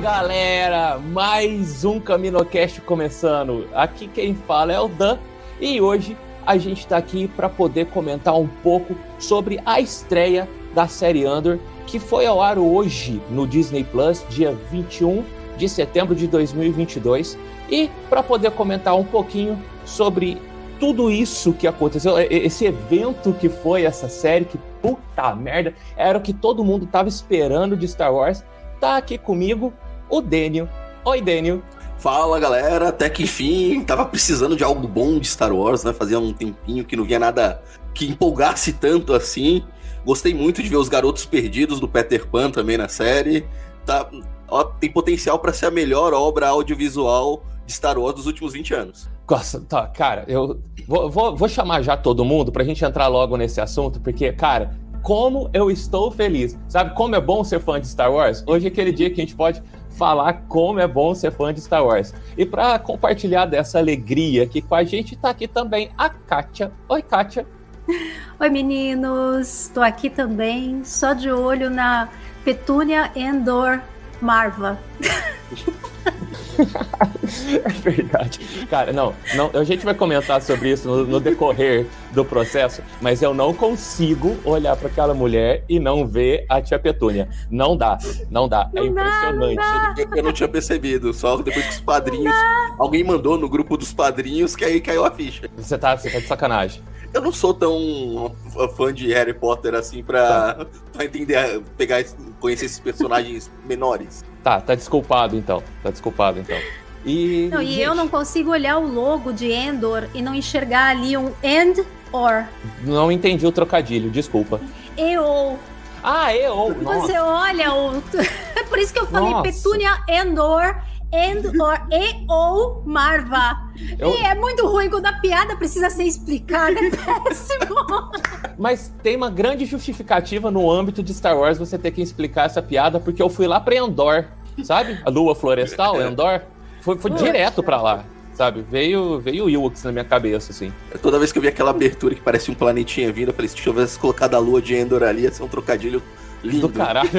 galera, mais um CaminoCast começando. Aqui quem fala é o Dan e hoje a gente está aqui para poder comentar um pouco sobre a estreia da série Andor que foi ao ar hoje no Disney Plus, dia 21 de setembro de 2022, e para poder comentar um pouquinho sobre tudo isso que aconteceu, esse evento que foi essa série, que puta merda, era o que todo mundo tava esperando de Star Wars. Tá aqui comigo o Daniel. Oi, Daniel. Fala galera, até que enfim, tava precisando de algo bom de Star Wars, né? Fazia um tempinho que não via nada que empolgasse tanto assim. Gostei muito de ver os garotos perdidos do Peter Pan também na série. Tá, ó, tem potencial para ser a melhor obra audiovisual de Star Wars dos últimos 20 anos. Nossa, tá, cara, eu vou, vou, vou chamar já todo mundo pra gente entrar logo nesse assunto, porque, cara, como eu estou feliz. Sabe como é bom ser fã de Star Wars? Hoje é aquele dia que a gente pode falar como é bom ser fã de Star Wars. E para compartilhar dessa alegria aqui com a gente, tá aqui também a Kátia. Oi, Kátia. Oi, meninos. Estou aqui também, só de olho na Petúnia Endor Marva. é verdade. Cara, não, não, a gente vai comentar sobre isso no, no decorrer do processo, mas eu não consigo olhar para aquela mulher e não ver a tia Petúnia. Não dá, não dá. Não é impressionante. dá, Eu, eu não tinha percebido, só depois que os padrinhos. Alguém mandou no grupo dos padrinhos que aí caiu a ficha. Você tá, você tá de sacanagem. Eu não sou tão fã de Harry Potter assim pra, pra entender, pegar, conhecer esses personagens menores. Tá, tá desculpado então. Tá desculpado então. E, Não, e gente, eu não consigo olhar o logo de Endor e não enxergar ali um End or. não entendi o trocadilho, desculpa. Eu. Ah, eu. Nossa. Você olha o. É por isso que eu falei Nossa. Petúnia Endor. Endor e ou Marva. Eu- E é muito ruim quando a piada precisa ser explicada. É péssimo. Mas tem uma grande justificativa no âmbito de Star Wars você ter que explicar essa piada, porque eu fui lá pra Endor, sabe? A lua florestal, Endor. Foi, foi direto pra lá, sabe? Veio, veio o Ewoks na minha cabeça, assim. Toda vez que eu vi aquela abertura que parecia um planetinha vindo, eu falei, se tivesse colocado a lua de Endor ali, ia ser um trocadilho lindo. Do caralho.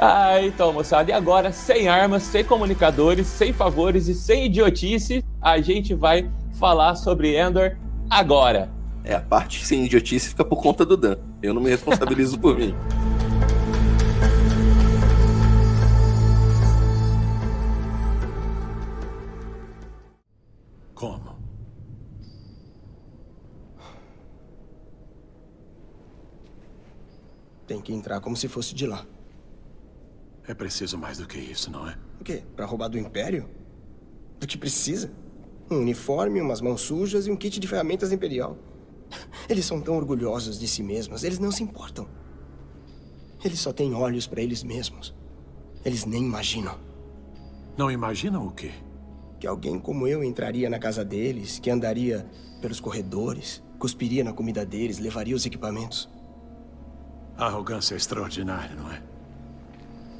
ah, então, moçada, e agora, sem armas, sem comunicadores, sem favores e sem idiotice, a gente vai falar sobre Endor agora. É, a parte sem idiotice fica por conta do Dan. Eu não me responsabilizo por mim. Como? Tem que entrar como se fosse de lá. É preciso mais do que isso, não é? O quê? Pra roubar do Império? Do que precisa? Um uniforme, umas mãos sujas e um kit de ferramentas imperial. Eles são tão orgulhosos de si mesmos, eles não se importam. Eles só têm olhos pra eles mesmos. Eles nem imaginam Não imaginam o quê? que alguém como eu entraria na casa deles, que andaria pelos corredores, cuspiria na comida deles, levaria os equipamentos. A arrogância é extraordinária, não é?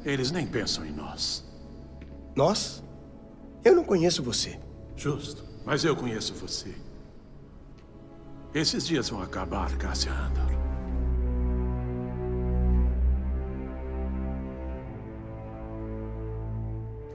Eles nem pensam em nós. Nós? Eu não conheço você. Justo, mas eu conheço você. Esses dias vão acabar, Cassia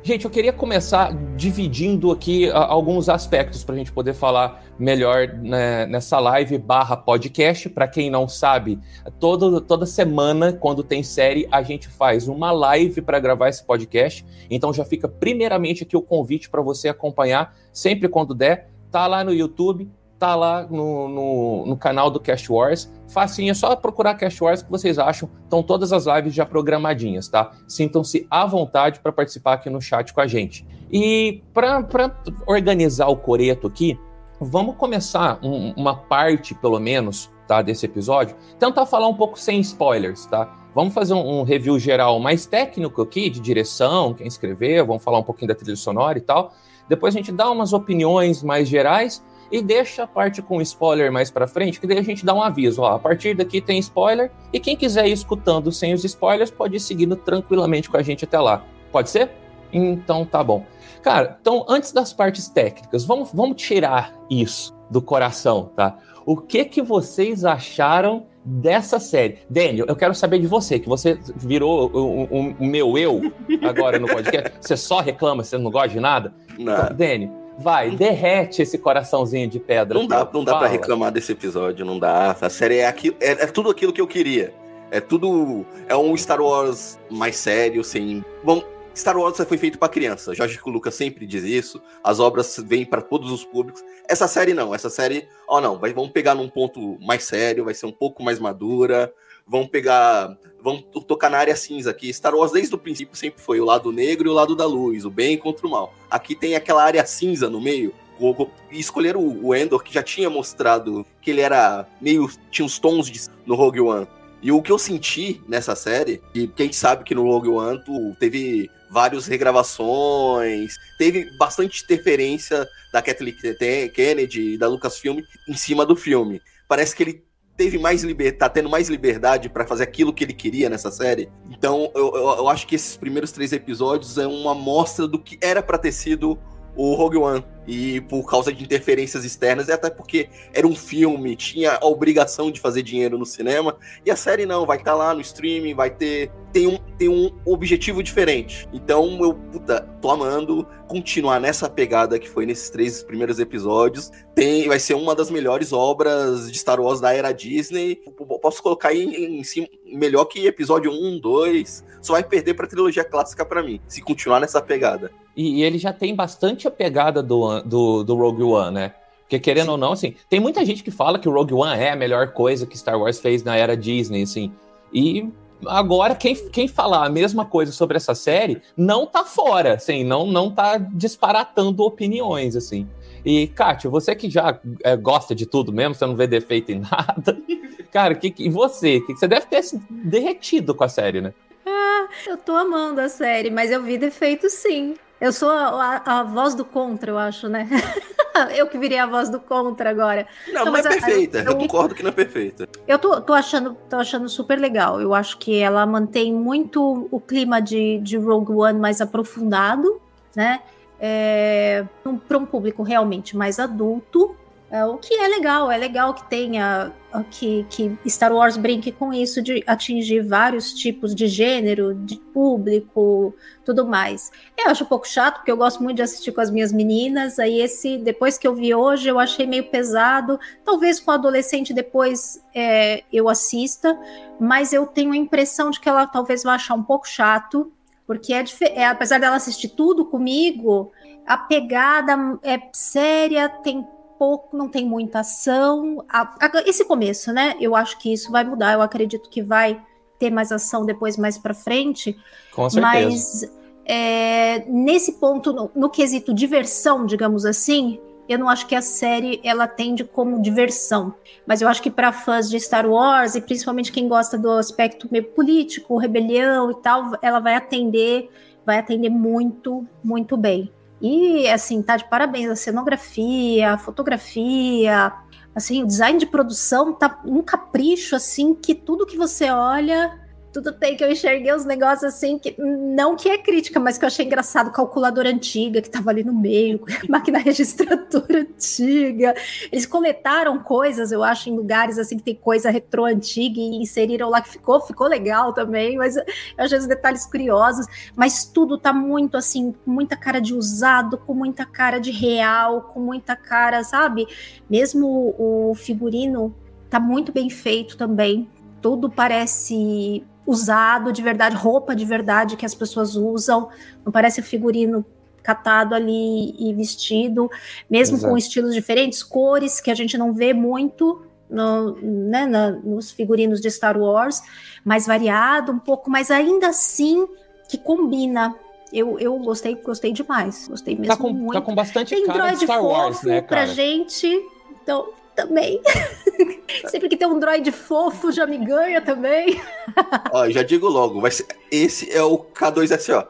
Gente, eu queria começar dividindo aqui a, alguns aspectos para a gente poder falar melhor né, nessa live barra podcast. Para quem não sabe, todo, toda semana, quando tem série, a gente faz uma live para gravar esse podcast. Então já fica primeiramente aqui o convite para você acompanhar sempre quando der. Tá lá no YouTube, tá lá no, no, no, canal do Cash Wars. Facinho, é só procurar Cash Wars que vocês acham. Estão todas as lives já programadinhas, tá? Sintam-se à vontade para participar aqui no chat com a gente. E para organizar o coreto aqui, vamos começar um, uma parte, pelo menos, tá, desse episódio. Tentar falar um pouco sem spoilers, tá? Vamos fazer um, um review geral mais técnico aqui, de direção, quem escreveu, vamos falar um pouquinho da trilha sonora e tal. Depois a gente dá umas opiniões mais gerais e deixa a parte com spoiler mais para frente, que daí a gente dá um aviso, ó, a partir daqui tem spoiler, e quem quiser ir escutando sem os spoilers pode ir seguindo tranquilamente com a gente até lá. Pode ser? Então tá bom. Cara, então antes das partes técnicas, vamos, vamos tirar isso do coração, tá? O que que vocês acharam dessa série? Daniel, eu quero saber de você, que você virou o, o, o meu eu agora no podcast. você só reclama, você não gosta de nada? Não. Então, Daniel, Vai, derrete esse coraçãozinho de pedra. Não dá, não dá para reclamar desse episódio, não dá. A série é, aquilo, é, é, tudo aquilo que eu queria. É tudo. É um Star Wars mais sério, sem. Bom, Star Wars foi feito para criança. Jorge Lucas sempre diz isso. As obras vêm para todos os públicos. Essa série não. Essa série, ó, oh, não. Vai, vamos pegar num ponto mais sério, vai ser um pouco mais madura vão pegar. Vão tocar na área cinza aqui. Star Wars, desde o princípio, sempre foi o lado negro e o lado da luz, o bem contra o mal. Aqui tem aquela área cinza no meio. E escolher o Endor, que já tinha mostrado que ele era meio. tinha uns tons de, no Rogue One. E o que eu senti nessa série, e quem sabe que no Rogue One teve várias regravações, teve bastante interferência da Kathleen Kennedy e da Lucasfilm em cima do filme. Parece que ele teve mais liberdade, tá tendo mais liberdade para fazer aquilo que ele queria nessa série. Então, eu, eu, eu, acho que esses primeiros três episódios é uma amostra do que era para ter sido o Rogue One. E por causa de interferências externas, e até porque era um filme, tinha a obrigação de fazer dinheiro no cinema, e a série não, vai estar tá lá no streaming, vai ter. Tem um, tem um objetivo diferente. Então eu, puta, tô amando continuar nessa pegada que foi nesses três primeiros episódios. Tem, vai ser uma das melhores obras de Star Wars da era Disney. Posso colocar em, em cima, melhor que episódio 1, 2. Só vai perder pra trilogia clássica para mim, se continuar nessa pegada. E, e, ele já tem bastante a pegada do, do, do Rogue One, né? Porque querendo Sim. ou não, assim, tem muita gente que fala que o Rogue One é a melhor coisa que Star Wars fez na era Disney, assim. E agora, quem, quem falar a mesma coisa sobre essa série não tá fora, assim, não, não tá disparatando opiniões, assim. E, Kátia, você que já é, gosta de tudo mesmo, você não vê defeito em nada. Cara, que, e você? Que, você deve ter se derretido com a série, né? Eu tô amando a série, mas eu vi defeito sim. Eu sou a, a, a, voz do contra, eu acho, né? eu que virei a voz do contra agora. Não, não, é perfeita. Eu, eu, concordo que não é perfeita. Eu tô, tô, achando, tô achando super legal. Eu acho que ela mantém muito o clima de, de Rogue One mais aprofundado, né? É, para um público realmente mais adulto. É, o que é legal, é legal que tenha que, que Star Wars brinque com isso de atingir vários tipos de gênero, de público, tudo mais. Eu acho um pouco chato, porque eu gosto muito de assistir com as minhas meninas. Aí esse, depois que eu vi hoje, eu achei meio pesado. Talvez com adolescente depois é, eu assista, mas eu tenho a impressão de que ela talvez vá achar um pouco chato, porque é, é apesar dela assistir tudo comigo, a pegada é séria, tem pouco, não tem muita ação. Esse começo, né? Eu acho que isso vai mudar. Eu acredito que vai ter mais ação depois, mais para frente. Com certeza. Mas é, nesse ponto, no, no, quesito diversão, digamos assim, eu não acho que a série ela tende como diversão. Mas eu acho que para fãs de Star Wars e principalmente quem gosta do aspecto meio político, rebelião e tal, ela vai atender, vai atender muito, muito bem. E, assim, tá de parabéns a cenografia, a fotografia, assim, o design de produção tá um capricho, assim, que tudo que você olha tudo bem que eu enxerguei os negócios assim, que não que é crítica, mas que eu achei engraçado, calculadora antiga que tava ali no meio, máquina registradora antiga. Eles coletaram coisas, eu acho, em lugares assim que tem coisa retrô antiga e inseriram lá que ficou, ficou legal também, mas eu achei os detalhes curiosos, mas tudo tá muito assim, com muita cara de usado, com muita cara de real, com muita cara, sabe? Mesmo o figurino tá muito bem feito também. Tudo parece usado de verdade, roupa de verdade que as pessoas usam, não parece figurino catado ali e vestido, mesmo Exato. com estilos diferentes, cores que a gente não vê muito no, né, na, nos figurinos de Star Wars, mais variado um pouco, mas ainda assim que combina. Eu, eu gostei, gostei demais. Gostei mesmo tá com, muito. Tá com bastante Tem cara de Star Wars, né, cara? pra gente. Então, também. Sempre que tem um droid fofo, já me ganha também. Ó, já digo logo, vai ser, esse é o K2SO.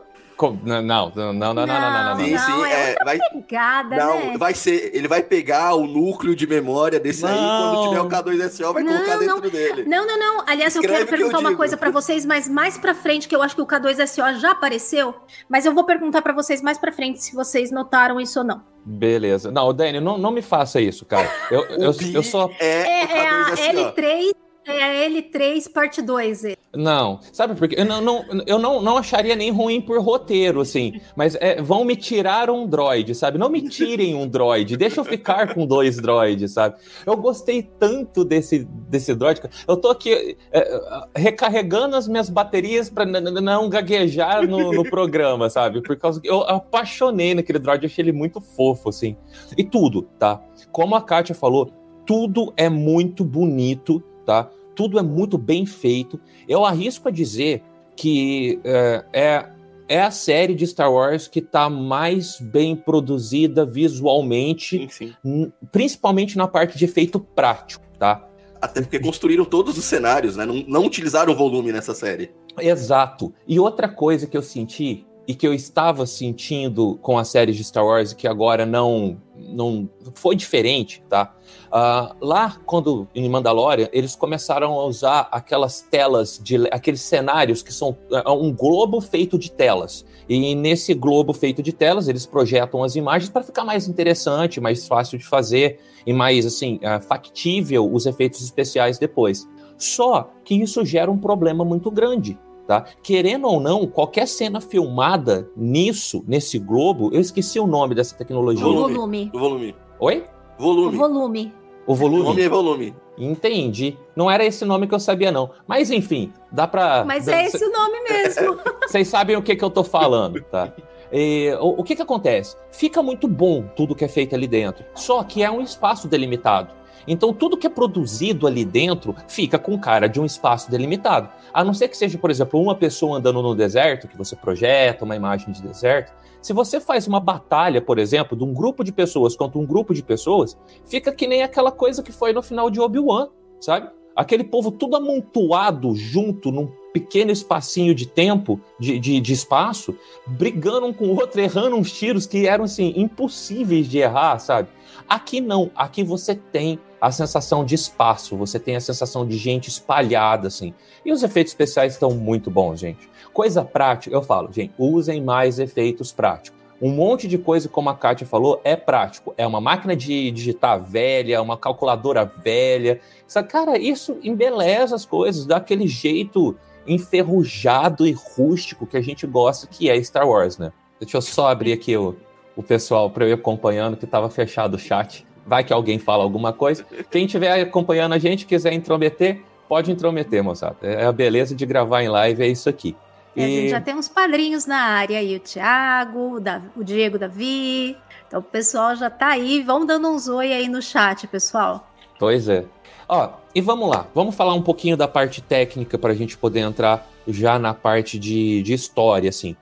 Não, não, não, não, não, não, não, não. Sim, sim, é, é, vai, pegada, não, né? vai ser, ele vai pegar o núcleo de memória desse aí, quando Não. tiver o K2SO, vai Não, colocar dentro não. dele. Não, não, não. Aliás, eu Escreve quero o que eu perguntar uma coisa pra vocês, mas mais pra frente, que eu acho que o K2SO já apareceu, mas eu vou perguntar pra vocês mais pra frente se vocês notaram isso ou não. Beleza. Não, Dani, não, não me faça isso, cara. Eu, eu, Pi eu sou. É, É, o é a K2SO. L3, é a L3 parte 2. Não, sabe por quê? Eu não, não, eu não, não acharia nem ruim por roteiro, assim. Mas é, vão me tirar um droid, sabe? Não me tirem um droid, deixa eu ficar com dois droids, sabe? Eu gostei tanto desse, desse droid. Eu tô aqui é, recarregando as minhas baterias n- não gaguejar no, no programa, sabe? Por causa que eu apaixonei naquele droid, achei ele muito fofo, assim. E tudo, tá? Como a Kátia falou, tudo é muito bonito, tá? Tudo é muito bem feito. Eu arrisco a dizer que é, é, é a série de Star Wars que está mais bem produzida visualmente, Sim, sim. n- principalmente na parte de efeito prático, tá? Até porque construíram todos os cenários, né? Não, não utilizaram volume nessa série. Exato. E outra coisa que eu senti e que eu estava sentindo com a série de Star Wars que agora não não foi diferente, tá? Ah, lá quando em Mandalorian eles começaram a usar aquelas telas de aqueles cenários que são é, um globo feito de telas e nesse globo feito de telas eles projetam as imagens para ficar mais interessante, mais fácil de fazer e mais assim ah, factível os efeitos especiais depois. Só que isso gera um problema muito grande, tá? Querendo ou não, qualquer cena filmada nisso, nesse globo, eu esqueci o nome dessa tecnologia. O Volume. volume. O volume. Oi? O Volume. volume. O volume? Volume é volume. Entendi. Não era esse nome que eu sabia, não. Mas enfim, dá pra. Mas é esse o nome mesmo. Vocês sabem o que, que eu tô falando, tá? E, o, o que que acontece? Fica muito bom tudo que é feito ali dentro, só que é um espaço delimitado. Então, tudo que é produzido ali dentro fica com cara de um espaço delimitado. A não ser que seja, por exemplo, uma pessoa andando no deserto, que você projeta uma imagem de deserto. Se você faz uma batalha, por exemplo, de um grupo de pessoas contra um grupo de pessoas, fica que nem aquela coisa que foi no final de Obi-Wan, sabe? Aquele povo tudo amontoado junto num pequeno espacinho de tempo, de, de, de espaço, brigando um com o outro, errando uns tiros que eram, assim, impossíveis de errar, sabe? Aqui não, aqui você tem a sensação de espaço, você tem a sensação de gente espalhada, assim. E os efeitos especiais estão muito bons, gente. Coisa prática, eu falo, gente, usem mais efeitos práticos. Um monte de coisa, como a Kátia falou, é prático. É uma máquina de digitar velha, uma calculadora velha. Cara, isso embeleza as coisas, dá aquele jeito enferrujado e rústico que a gente gosta, que é Star Wars, né? Deixa eu só abrir aqui o, o pessoal para eu ir acompanhando, que estava fechado o chat. Vai que alguém fala alguma coisa. Quem estiver acompanhando a gente, quiser intrometer, pode intrometer, moçada. É a beleza de gravar em live, é isso aqui. É, a gente E- já tem uns padrinhos na área aí, o Thiago, o, Davi- o Diego Davi. Então o pessoal já tá aí. Vão dando uns oi aí no chat, pessoal. Pois é. Ó, e vamos lá, vamos falar um pouquinho da parte técnica para a gente poder entrar já na parte de, de história, assim.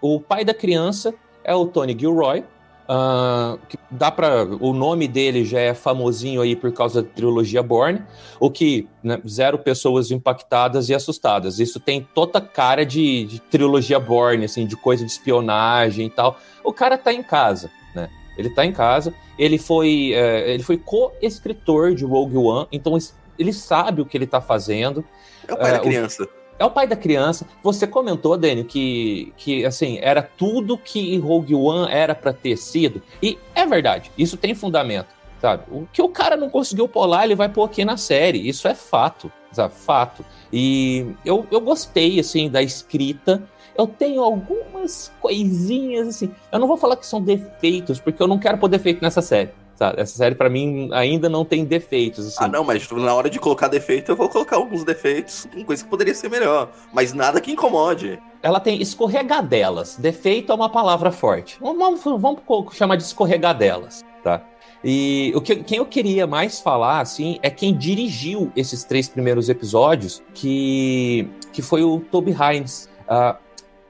O pai da criança é o Tony Gilroy. que dá para o nome dele já é famosinho aí por causa da trilogia Bourne, o que né, zero pessoas impactadas e assustadas. Isso tem toda cara de, de trilogia Bourne, assim, de coisa de espionagem e tal. O cara tá em casa, né? Ele tá em casa. Ele foi, é, ele foi co-escritor de Rogue One, então ele sabe o que ele tá fazendo. É o pai É, da o- criança. é o pai da criança. Você comentou, Daniel, que, que assim, era tudo que Rogue One era para ter sido. E é verdade, isso tem fundamento, sabe? O que o cara não conseguiu lá, ele vai pôr aqui na série. Isso é fato, sabe? Fato. E eu, eu gostei, assim, da escrita. Eu tenho algumas coisinhas, assim. Eu não vou falar que são defeitos, porque eu não quero pôr defeito nessa série. Sabe? Essa série, para mim, ainda não tem defeitos. Assim. Ah, não, mas na hora de colocar defeito, eu vou colocar alguns defeitos, coisa que poderia ser melhor. Mas nada que incomode. Ela tem escorregadelas. Defeito é uma palavra forte. Vamos, vamos chamar de escorregadelas, tá? E o que, quem eu queria mais falar, assim, é quem dirigiu esses três primeiros episódios, que, que foi o Toby Hines. Uh,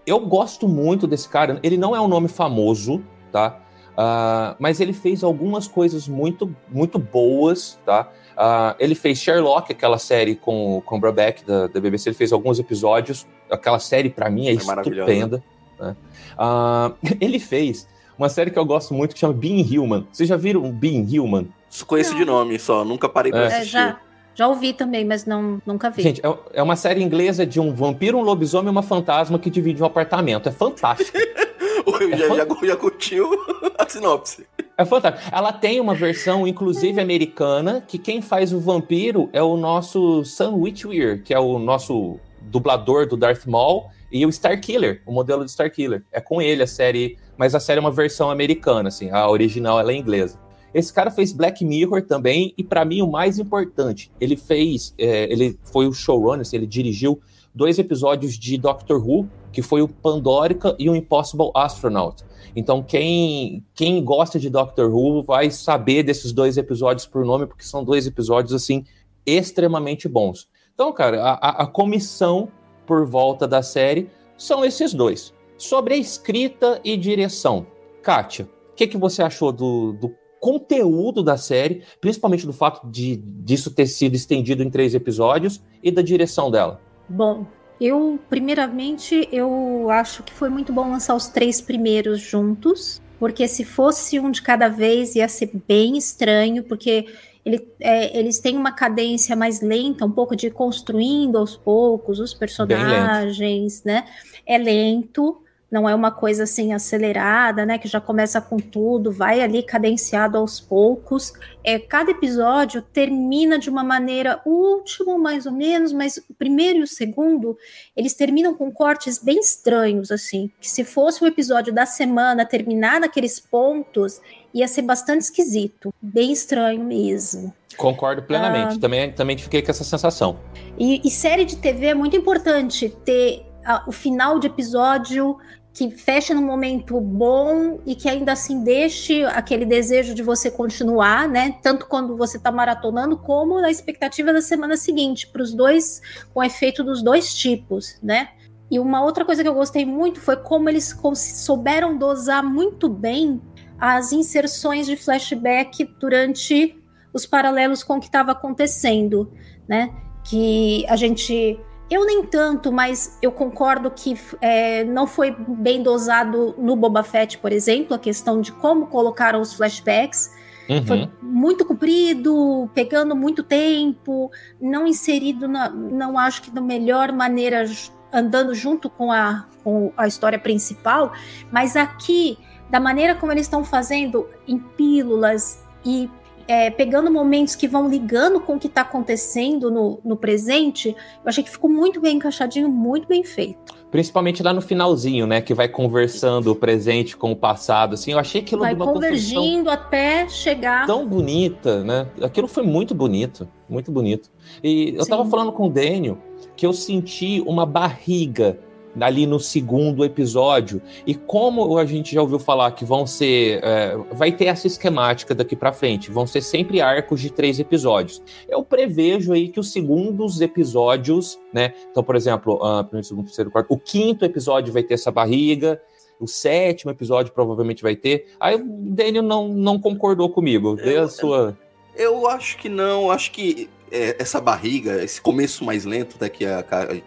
eu gosto muito desse cara. Ele não é um nome famoso, tá? Uh, mas ele fez algumas coisas muito, muito boas, tá? Uh, ele fez Sherlock, aquela série com, com o Brabeck da, da BBC, ele fez alguns episódios. Aquela série, para mim, é, é estupenda. Né? Uh, ele fez uma série que eu gosto muito que chama Being Human. Vocês já viram Being Human? Conheço não. de nome só, nunca parei pra é. assistir. É, já, já ouvi também, mas não, nunca vi. Gente, é, é uma série inglesa de um vampiro, um lobisomem e uma fantasma que divide um apartamento. É fantástico. é já, já, já curtiu a sinopse. É fantástico. Ela tem uma versão, inclusive, americana, que quem faz o vampiro é o nosso Sam Witwer, que é o nosso dublador do Darth Maul, e o Starkiller, o modelo do Starkiller. É com ele a série, mas a série é uma versão americana, assim, a original ela é inglesa. Esse cara fez Black Mirror também, e para mim o mais importante, ele fez, é, ele foi o showrunner, ele dirigiu dois episódios de Doctor Who, que foi o Pandorica e o Impossible Astronaut. Então, quem, quem gosta de Doctor Who vai saber desses dois episódios por nome, porque são dois episódios, assim, extremamente bons. Então, cara, a, a comissão por volta da série são esses dois. Sobre a escrita e direção, Kátia, o que, que você achou do, do conteúdo da série, principalmente do fato de disso ter sido estendido em três episódios e da direção dela? Bom, eu, primeiramente, eu acho que foi muito bom lançar os três primeiros juntos, porque se fosse um de cada vez ia ser bem estranho, porque ele, é, eles têm uma cadência mais lenta, um pouco de construindo aos poucos os personagens, né? É lento, não é uma coisa assim acelerada, né? Que já começa com tudo, vai ali cadenciado aos poucos. É, cada episódio termina de uma maneira, o último mais ou menos, mas o primeiro e o segundo, eles terminam com cortes bem estranhos, assim. Que se fosse o episódio da semana terminar naqueles pontos, ia ser bastante esquisito, bem estranho mesmo. Concordo plenamente, ah, também, também fiquei com essa sensação. E, e série de TV é muito importante ter o final de episódio que feche num momento bom e que ainda assim deixe aquele desejo de você continuar, né? Tanto quando você está maratonando, como na expectativa da semana seguinte, para os dois, com efeito dos dois tipos, né? E uma outra coisa que eu gostei muito foi como eles souberam dosar muito bem as inserções de flashback durante os paralelos com o que estava acontecendo, né? Que a gente eu nem tanto, mas eu concordo que é, não foi bem dosado no Boba Fett, por exemplo, a questão de como colocaram os flashbacks. Uhum. Foi muito comprido, pegando muito tempo, não inserido, na, não acho que da melhor maneira, andando junto com a, com a história principal, mas aqui, da maneira como eles estão fazendo, em pílulas e é, pegando momentos que vão ligando com o que está acontecendo no, no presente, eu achei que ficou muito bem encaixadinho, muito bem feito. Principalmente lá no finalzinho, né? Que vai conversando o presente com o passado, assim. Eu achei aquilo vai uma convergindo até chegar. Tão bonita, né? Aquilo foi muito bonito, muito bonito. E eu Sim. tava falando com o Daniel que eu senti uma barriga ali no segundo episódio. E como a gente já ouviu falar que vão ser. É, vai ter essa esquemática daqui para frente, vão ser sempre arcos de três episódios. Eu prevejo aí que os segundos episódios, né? Então, por exemplo, uh, primeiro, segundo, terceiro, quarto, o quinto episódio vai ter essa barriga. O sétimo episódio provavelmente vai ter. Aí o Daniel não, não concordou comigo. Dê a sua. Eu acho que não. Acho que é, essa barriga, esse começo mais lento até que a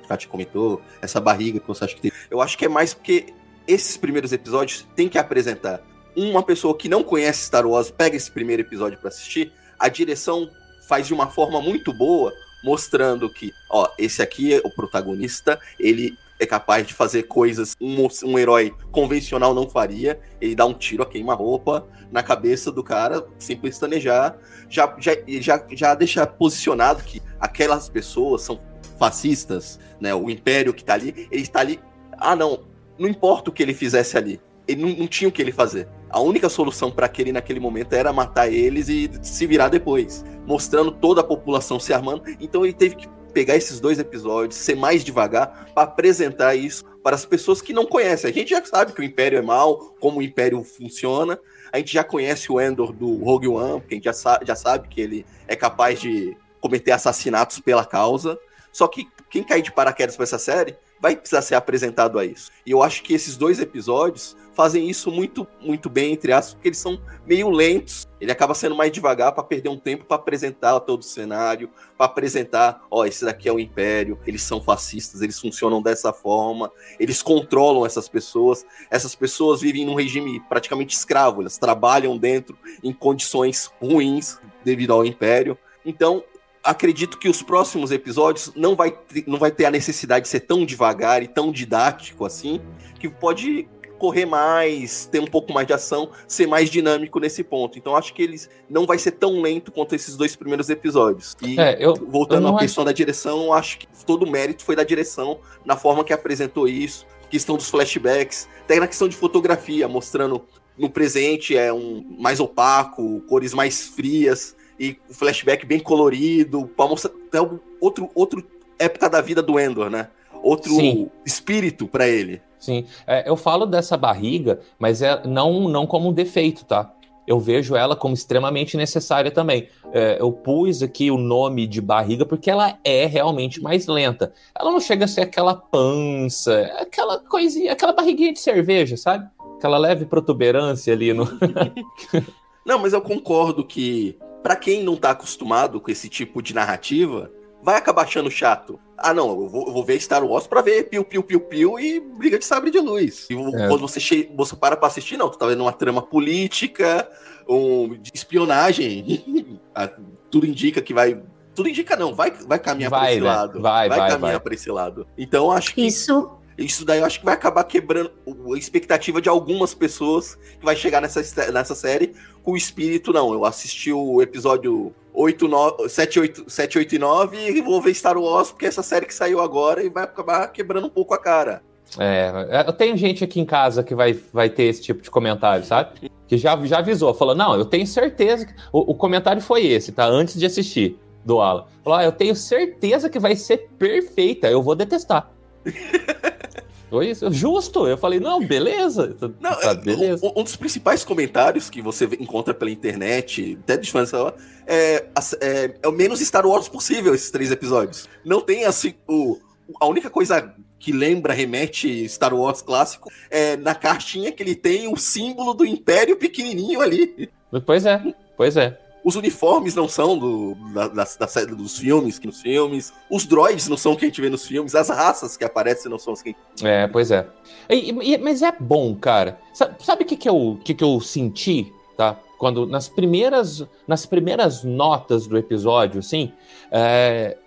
Kátia comentou, essa barriga que você acha que tem. Eu acho que é mais porque esses primeiros episódios tem que apresentar uma pessoa que não conhece Star Wars, pega esse primeiro episódio para assistir, a direção faz de uma forma muito boa mostrando que, ó, esse aqui é o protagonista, ele é capaz de fazer coisas um, um herói convencional não faria. Ele dá um tiro a queima-roupa na cabeça do cara, sem pestanejar. Já, já, já, já deixa posicionado que aquelas pessoas são fascistas, né? O império que tá ali, ele está ali. Ah, não, não importa o que ele fizesse ali. Ele não, não tinha o que ele fazer. A única solução para aquele naquele momento era matar eles e se virar depois, mostrando toda a população se armando. Então ele teve que pegar esses dois episódios, ser mais devagar para apresentar isso para as pessoas que não conhecem. A gente já sabe que o Império é mal, como o Império funciona. A gente já conhece o Endor do Rogue One, porque a gente já, sa já sabe que ele é capaz de cometer assassinatos pela causa. Só que quem cair de paraquedas para essa série vai precisar ser apresentado a isso. E eu acho que esses dois episódios fazem isso muito muito bem, entre aspas, porque eles são meio lentos. Ele acaba sendo mais devagar para perder um tempo para apresentar todo o cenário, para apresentar, ó, esse daqui é o Império, eles são fascistas, eles funcionam dessa forma, eles controlam essas pessoas. Essas pessoas vivem num regime praticamente escravo, elas trabalham dentro em condições ruins devido ao Império. Então, acredito que os próximos episódios não vai, não vai ter a necessidade de ser tão devagar e tão didático assim, que pode correr mais, ter um pouco mais de ação, ser mais dinâmico nesse ponto. Então acho que eles não vai ser tão lento quanto esses dois primeiros episódios. E É, eu- voltando eu à questão da direção, acho que todo o mérito foi da direção na forma que apresentou isso, questão dos flashbacks, até na questão de fotografia, mostrando no presente é um mais opaco, cores mais frias e flashback bem colorido, para mostrar até outro outro época da vida do Endor, né? Outro Sim. espírito para ele. Sim, É, eu falo dessa barriga, mas é não, não como um defeito, tá? Eu vejo ela como extremamente necessária também. É, eu pus aqui o nome de barriga porque ela é realmente mais lenta. Ela não chega a ser aquela pança, é aquela coisinha, aquela barriguinha de cerveja, sabe? Aquela leve protuberância ali no. Não, mas eu concordo que pra quem não tá acostumado com esse tipo de narrativa, vai acabar achando chato. Ah, não, eu vou, eu vou ver Star Wars pra ver piu, piu, piu, piu e briga de sabre de luz. E É. quando você, che... você para pra assistir, não, tu tá vendo uma trama política, um... de espionagem. Tudo indica que vai. Tudo indica não, vai, vai caminhar pra Vai, esse né? lado. Vai, vai, caminhar vai. pra esse lado. Então eu acho que Isso, isso daí eu acho que vai acabar quebrando a expectativa de algumas pessoas que vai chegar nessa, nessa série com o espírito, não. Eu assisti o episódio 8, 9, 7, 8, 7, 8 e 9 e vou ver Star Wars porque é essa série que saiu agora e vai acabar quebrando um pouco a cara. É, eu tenho gente aqui em casa que vai, vai ter esse tipo de comentário, sabe? Que já, já avisou, falou: não, eu tenho certeza. Que... O, o comentário foi esse, tá? Antes de assistir, do Alan. Falou: ah, eu tenho certeza que vai ser perfeita, eu vou detestar. foi isso, justo. Eu falei: não, beleza. Não, tá, é, beleza. um, um dos principais comentários que você encontra pela internet, até de fãs, é, é, é o menos Star Wars possível esses três episódios. Não tem assim. O, a única coisa que lembra, remete Star Wars clássico, é na caixinha que ele tem o símbolo do Império pequenininho ali. Pois é, pois é. Os uniformes não são do, da, da, da dos filmes, que nos filmes. Os droids não são o que a gente vê nos filmes. As raças que aparecem não são as que a gente É, pois é. E- e- mas é bom, cara. Sa- Sabe o que, que, eu, que, que eu senti, tá? Quando nas primeiras, nas primeiras notas do episódio, assim, é,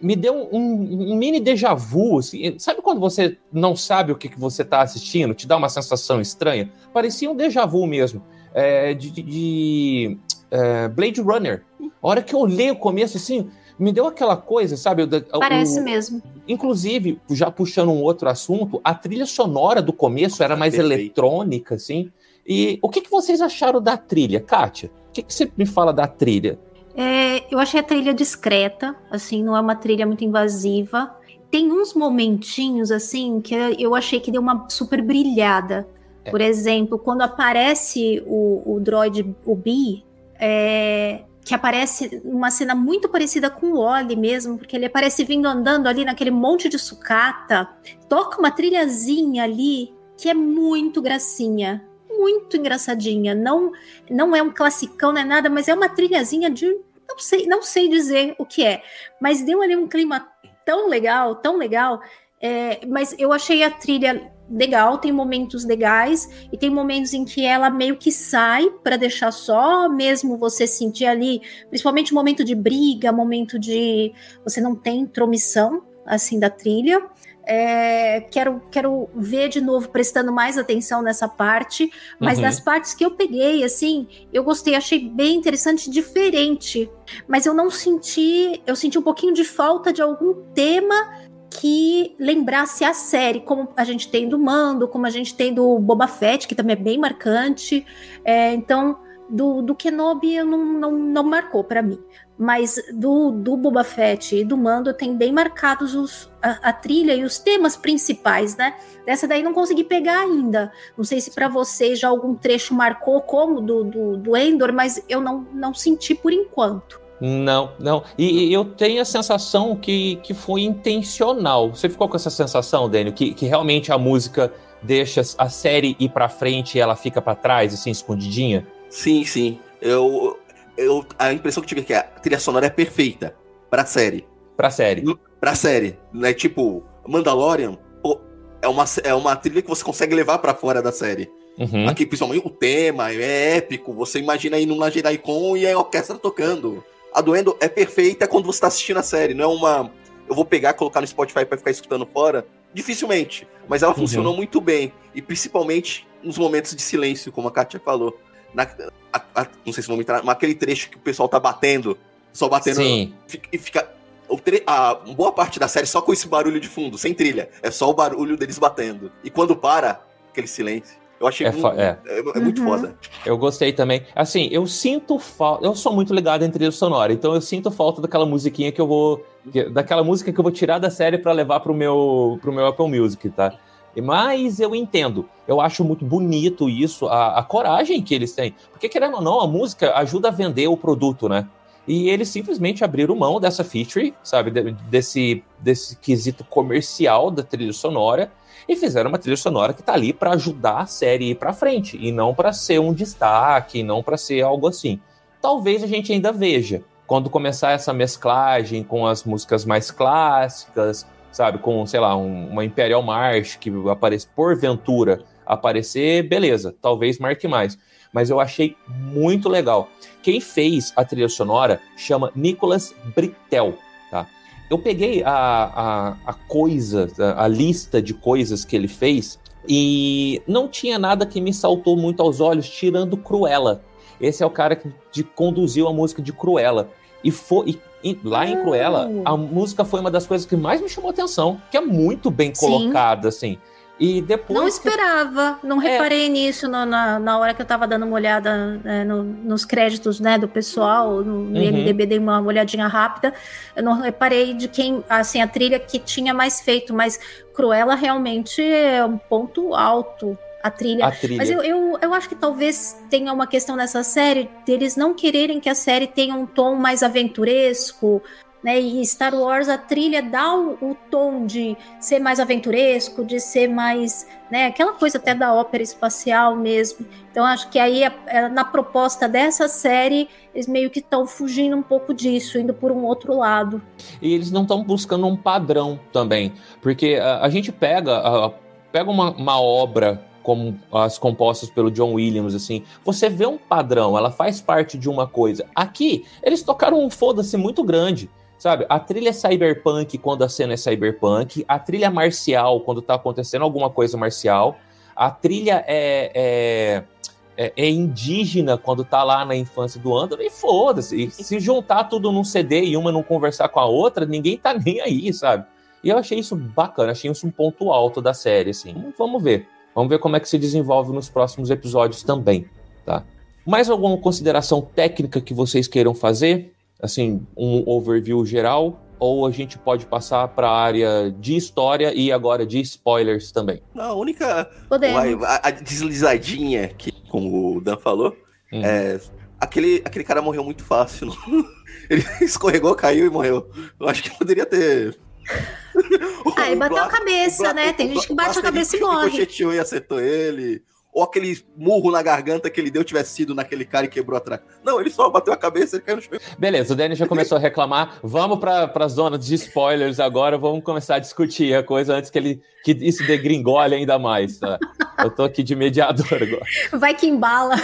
me deu um, um mini déjà vu. assim. sabe quando você não sabe o que, que você tá assistindo? Te dá uma sensação estranha? Parecia um déjà vu mesmo. É, de- de, é, Blade Runner. A hora que eu olhei o começo, assim, me deu aquela coisa, sabe? o- parece o- mesmo. Inclusive, já puxando um outro assunto, a trilha sonora do começo era mais perfeito. eletrônica, assim. E o que, que vocês acharam da trilha, Kátia? O que, que você me fala da trilha? É, eu achei a trilha discreta, assim, não é uma trilha muito invasiva. Tem uns momentinhos, assim, que eu achei que deu uma super brilhada. É. Por exemplo, quando aparece o, o droid, o Bi, é, que aparece numa cena muito parecida com o Oli mesmo, porque ele aparece vindo andando ali naquele monte de sucata, toca uma trilhazinha ali que é muito gracinha, muito engraçadinha. Não, não é um classicão, não é nada, mas é uma trilhazinha de. Não sei, não sei dizer o que é, mas deu ali um clima tão legal, tão legal. é, mas eu achei a trilha legal, tem momentos legais e tem momentos em que ela meio que sai para deixar só mesmo você sentir ali, principalmente momento de briga, momento de você não tem intromissão assim da trilha. É, quero, quero ver de novo, prestando mais atenção nessa parte. Mas uhum. nas partes que eu peguei, assim, eu gostei, achei bem interessante, diferente. Mas eu não senti, eu senti um pouquinho de falta de algum tema que lembrasse a série, como a gente tem do Mando, como a gente tem do Boba Fett, que também é bem marcante. É, então, do, do Kenobi não, não, não marcou para mim. Mas do, do Boba Fett e do Mando tem bem marcados os, a, a, trilha e os temas principais, né? Dessa daí não consegui pegar ainda. Não sei se para vocês já algum trecho marcou como do, do, do Endor, mas eu não, não senti por enquanto. Não, não. E, e, eu tenho a sensação que, que foi intencional. Você ficou com essa sensação, Daniel, que, que realmente a música deixa a série ir pra frente e ela fica para trás, assim, escondidinha? Sim, sim. Eu, eu, a impressão que tive é que a trilha sonora é perfeita pra série. Pra série. Pra série. Né? Tipo, Mandalorian é uma, é uma trilha que você consegue levar para fora da série. Uhum. Aqui, principalmente, o tema é épico. Você imagina aí numa Jedi-Con e a orquestra tocando. A do Endo é perfeita quando você tá assistindo a série, não é uma. Eu vou pegar, colocar no Spotify para ficar escutando fora. Dificilmente. Mas ela uhum. funcionou muito bem. E principalmente nos momentos de silêncio, como a Katia falou. Na, a, a, não sei se vou entrar, mas aquele trecho que o pessoal tá batendo, só batendo. Sim. e fica. A boa parte da série só com esse barulho de fundo, sem trilha. É só o barulho deles batendo. E quando para, aquele silêncio. Eu achei é, muito, é. É, é muito uhum. foda. Eu gostei também. Assim, eu sinto falta. Eu sou muito ligado em trilha sonora, então eu sinto falta daquela musiquinha que eu vou. Daquela música que eu vou tirar da série para levar pro meu, pro meu Apple Music, tá? Mas eu entendo. Eu acho muito bonito isso, a, a coragem que eles têm. Porque, querendo ou não, a música ajuda a vender o produto, né? E eles simplesmente abriram mão dessa feature, sabe? Desse, desse quesito comercial da trilha sonora e fizeram uma trilha sonora que tá ali para ajudar a série ir para frente e não para ser um destaque, não para ser algo assim. Talvez a gente ainda veja quando começar essa mesclagem com as músicas mais clássicas, sabe, com, sei lá, um, uma Imperial March que aparece porventura aparecer, beleza, talvez marque mais. Mas eu achei muito legal. Quem fez a trilha sonora chama Nicolas Britel eu peguei a, a, a coisa, a, a lista de coisas que ele fez e não tinha nada que me saltou muito aos olhos, tirando Cruella. Esse é o cara que de, conduziu a música de Cruella. E, foi, e, lá em Cruella, a música foi uma das coisas que mais me chamou atenção, que é muito bem colocada, assim. E depois. Não esperava, não é. reparei nisso no, na, na hora que eu tava dando uma olhada é, no, nos créditos né, do pessoal, no, no uhum. MDB, dei uma olhadinha rápida. Eu não reparei de quem, assim, a trilha que tinha mais feito, mas Cruella realmente é um ponto alto. A trilha. A trilha. Mas eu, eu, eu acho que talvez tenha uma questão nessa série deles não quererem que a série tenha um tom mais aventuresco, né? E Star Wars, a trilha dá o, o, tom de ser mais aventuresco, de ser mais, né? Aquela coisa até da ópera espacial mesmo. Então acho que aí é, na proposta dessa série eles meio que estão fugindo um pouco disso, indo por um outro lado. E eles não estão buscando um padrão também, porque a, a gente pega, a, pega uma, uma obra como as compostas pelo John Williams, assim, você vê um padrão, ela faz parte de uma coisa. Aqui, eles tocaram um foda-se muito grande. Sabe, a trilha cyberpunk quando a cena é cyberpunk, a trilha marcial quando tá acontecendo alguma coisa marcial, a trilha é, é, é, é indígena quando tá lá na infância do Andor, e foda-se. Se juntar tudo num CD e uma não conversar com a outra, ninguém tá nem aí, sabe? E eu achei isso bacana, achei isso um ponto alto da série, assim. Vamos ver. Vamos ver como é que se desenvolve nos próximos episódios também, tá? Mais alguma consideração técnica que vocês queiram fazer? Assim, um overview geral ou a gente pode passar para a área de história e agora de spoilers também? Não, a única a, a, deslizadinha que, como o Dan falou, hum. é aquele, aquele cara morreu muito fácil. Ele escorregou, caiu e morreu. Eu acho que poderia ter ah, e bateu a cabeça, né? Tem gente que bate a cabeça e morre. Ricocheteou e acertou ele. Ou aquele murro na garganta que ele deu tivesse sido naquele cara e quebrou atrás. Não, ele só bateu a cabeça e caiu no chão. Beleza, o Danny já começou a reclamar. Vamos para a zona de spoilers agora, vamos começar a discutir a coisa antes que ele que isso degringole ainda mais. Tá? Eu tô aqui de mediador agora. Vai que embala.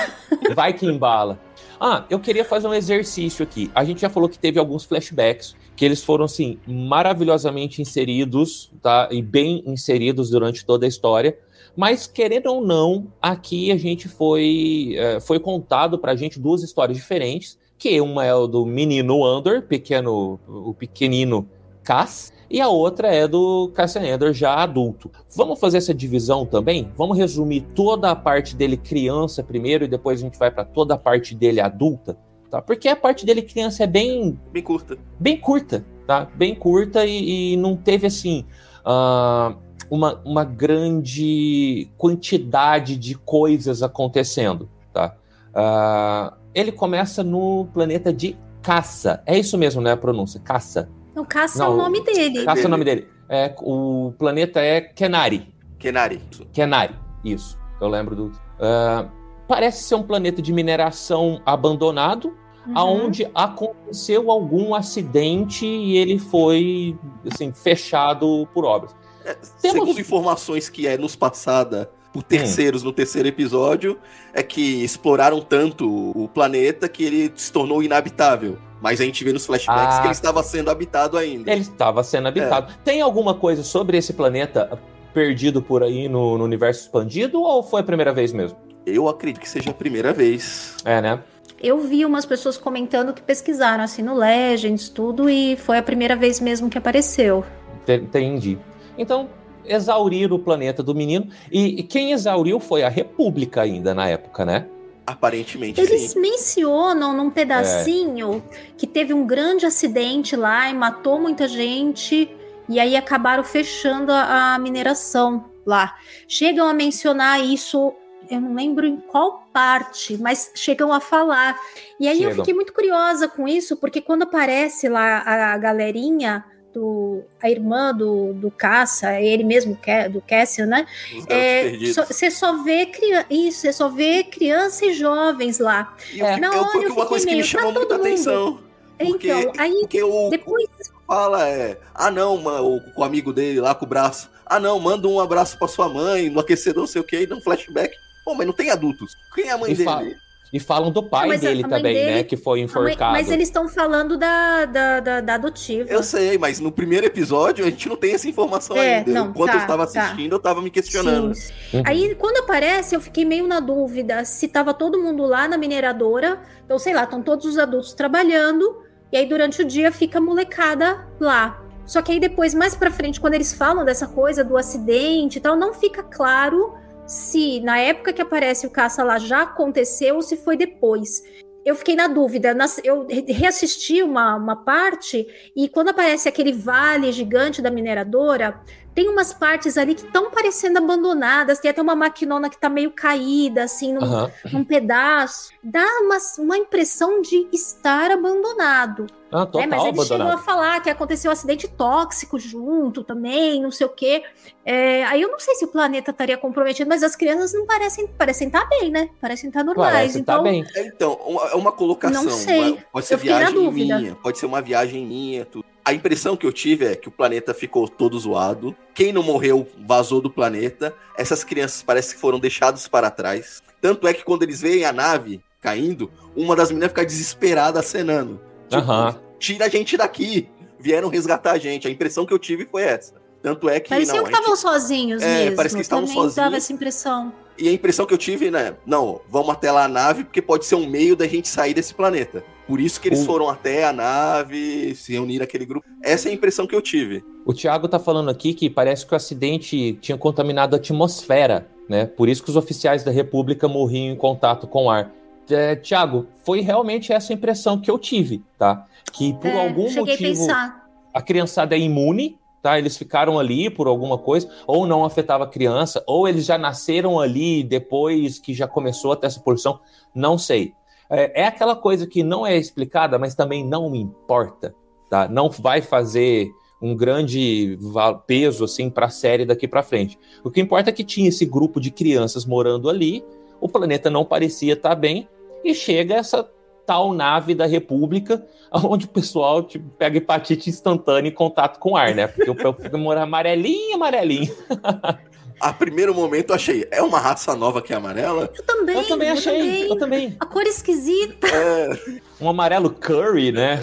Vai que embala. Ah, eu queria fazer um exercício aqui. A gente já falou que teve alguns flashbacks que eles foram assim maravilhosamente inseridos, tá? E bem inseridos durante toda a história. Mas, querendo ou não, aqui a gente foi, é, foi contado pra gente duas histórias diferentes, que uma é o do menino Andor, pequeno, o pequenino Cass, e a outra é do Cassian Andor já adulto. Vamos fazer essa divisão também? Vamos resumir toda a parte dele criança primeiro e depois a gente vai para toda a parte dele adulta, tá? Porque a parte dele criança é bem bem curta, bem curta, tá? Bem curta e, e não teve assim uh, uma, uma grande quantidade de coisas acontecendo, tá? Uh, ele começa no planeta de Caça. É isso mesmo, né? A pronúncia, Caça. Não, Caça Não, é o nome dele. Caça é o nome dele. É, o planeta é Kenari. Kenari. Kenari, isso. Eu lembro do. Uh, parece ser um planeta de mineração abandonado, uhum. aonde aconteceu algum acidente e ele foi assim fechado por obras. É, Temos... Segundo informações que é nos passada por terceiros hum. no terceiro episódio, é que exploraram tanto o planeta que ele se tornou inabitável. Mas a gente vê nos flashbacks ah, que ele estava sendo habitado ainda. Ele estava sendo habitado. É. Tem alguma coisa sobre esse planeta perdido por aí no, no, universo expandido ou foi a primeira vez mesmo? Eu acredito que seja a primeira vez. É, né? Eu vi umas pessoas comentando que pesquisaram assim no Legends, tudo, e foi a primeira vez mesmo que apareceu. Entendi. Então, exaurir o planeta do menino. E, e quem exauriu foi a República ainda na época, né? Aparentemente Eles sim. mencionam num pedacinho é. que teve um grande acidente lá e matou muita gente. E aí acabaram fechando a, a mineração lá. Chegam a mencionar isso eu não lembro em qual parte, mas chegam a falar. E aí Chegam. eu fiquei muito curiosa com isso, porque quando aparece lá a galerinha do a irmã do, do Caça, ele mesmo do Cassian, né? Você é, só, só vê criança, isso, você só vê criança e jovens lá. É. Na hora eu uma coisa que me chamou tá muita atenção. Porque, então, aí porque o, depois fala é, ah não, o, o amigo dele lá com o braço, ah não, manda um abraço para sua mãe, no aquecedor, não sei o que, dá um flashback. Pô, mas não tem adultos. Quem é a mãe e dele? Fala, e falam do pai dele também, né, dele, né? Que foi enforcado. Mas eles estão falando da, da, da, da, adotiva. Eu sei, mas no primeiro episódio a gente não tem essa informação é, ainda. Não, Enquanto tá, eu estava tá. assistindo, tá. eu estava me questionando. Uhum. Aí, quando aparece, eu fiquei meio na dúvida se tava todo mundo lá na mineradora. Então, sei lá, estão todos os adultos trabalhando. E aí, durante o dia, fica a molecada lá. Só que aí depois, mais pra frente, quando eles falam dessa coisa do acidente e tal, não fica claro se na época que aparece o caça lá já aconteceu ou se foi depois. Eu fiquei na dúvida. Eu reassisti uma, uma parte e quando aparece aquele vale gigante da mineradora, tem umas partes ali que estão parecendo abandonadas, tem até uma maquinona que tá meio caída, assim, num, uhum. num pedaço. Dá uma, uma impressão de estar abandonado. Ah, total, é, mas ele abandonado. chegou a falar que aconteceu um acidente tóxico junto também, não sei o quê. É, aí eu não sei se o planeta estaria comprometido, mas as crianças não parecem parecem estar tá bem, né? Parecem estar tá normais. Parece tá então, tá bem. É, então, uma, é uma colocação. Não sei. Pode ser viagem minha, pode ser uma viagem minha, tudo. A impressão que eu tive é que o planeta ficou todo zoado. Quem não morreu vazou do planeta. Essas crianças parecem que foram deixadas para trás. Tanto é que quando eles veem a nave caindo, uma das meninas fica desesperada acenando. Tipo, uhum. tira a gente daqui. Vieram resgatar a gente. A impressão que eu tive foi essa. Tanto é que. Pareciam não, que estavam gente... sozinhos é, mesmo. Parece que estavam sozinhos. dava essa impressão. E a impressão que eu tive, né? Não, vamos até lá a nave, porque pode ser um meio da gente sair desse planeta. Por isso que eles o... foram até a nave, se reunir aquele grupo. Essa é a impressão que eu tive. O Thiago tá falando aqui que parece que o acidente tinha contaminado a atmosfera, né? Por isso que os oficiais da República morriam em contato com o ar. É, Tiago, foi realmente essa impressão que eu tive, tá? Que por é, algum motivo a, a criançada é imune tá? Eles ficaram ali por alguma coisa, ou não afetava a criança, ou eles já nasceram ali depois que já começou a ter essa porção, não sei. É, é aquela coisa que não é explicada, mas também não importa, tá? Não vai fazer um grande peso assim para a série daqui para frente. O que importa é que tinha esse grupo de crianças morando ali, o planeta não parecia estar tá bem e chega essa tal nave da República, onde o pessoal tipo, pega hepatite instantânea em contato com ar, né? Porque o pessoal fica amarelinho, amarelinho. a primeiro momento eu achei, é uma raça nova que é amarela? Eu também. Eu também achei, eu também. Eu também. A cor esquisita. É. Um amarelo curry, né?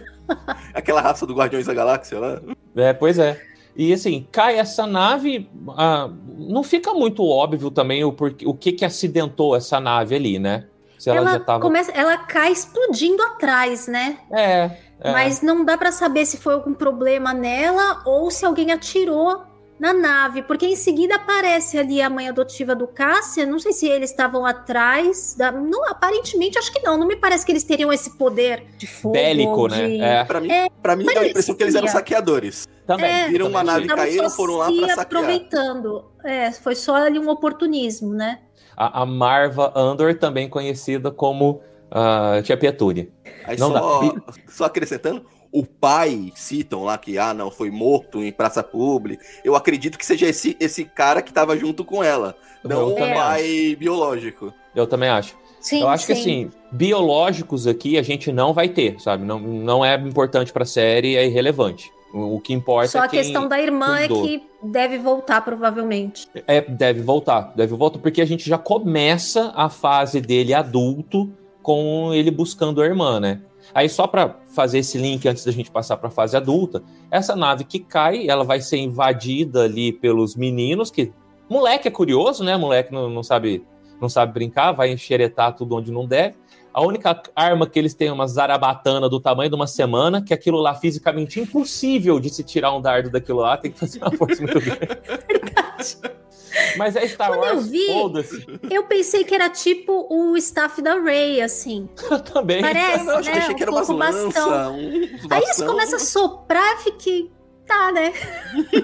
Aquela raça do Guardiões da Galáxia lá. É, pois é. E assim, cai essa nave, ah, não fica muito óbvio também o, porquê, o que que acidentou essa nave ali, né? Se ela, ela já tava... começa, ela cai explodindo atrás, né? É. é. Mas não dá para saber se foi algum problema nela ou se alguém atirou na nave, porque em seguida aparece ali a mãe adotiva do Cássia. Não sei se eles estavam atrás. Da... Não, aparentemente, acho que não. Não me parece que eles teriam esse poder de fogo. Bélico, de... né? É. Pra mim, é, pra mim dá a impressão que eles eram saqueadores. Também. É, Viram uma nave cair e foram lá pra saquear. aproveitando. É, foi só ali um oportunismo, né? A, a Marva Andor, também conhecida como uh, Tia Pietúria. Aí não só, dá. só acrescentando, o pai citam lá que ah não foi morto em praça pública. Eu acredito que seja esse, esse cara que estava junto com ela, não o pai acho. biológico. Eu também acho. Sim, eu acho sim. que assim, biológicos aqui a gente não vai ter, sabe? Não, não é importante para a série, é irrelevante. O, que importa Só é a questão da irmã cuidou. é que deve voltar provavelmente. É, deve voltar, deve voltar porque a gente já começa a fase dele adulto com ele buscando a irmã, né? Aí, só para fazer esse link antes da gente passar para a fase adulta, essa nave que cai, ela vai ser invadida ali pelos meninos, que. Moleque é curioso, né? Moleque não, não sabe não sabe brincar, vai enxeretar tudo onde não deve. A única arma que eles têm é uma zarabatana do tamanho de uma semana, que aquilo lá fisicamente impossível de se tirar um dardo daquilo lá, tem que fazer uma força muito grande. Verdade. Mas é Star Quando Wars, eu vi, eu pensei que era tipo o staff da Rey, assim. Eu também. Parece, eu né? achei que era umas lança, uns Aí eles começam a soprar, fiquei... Tá, né?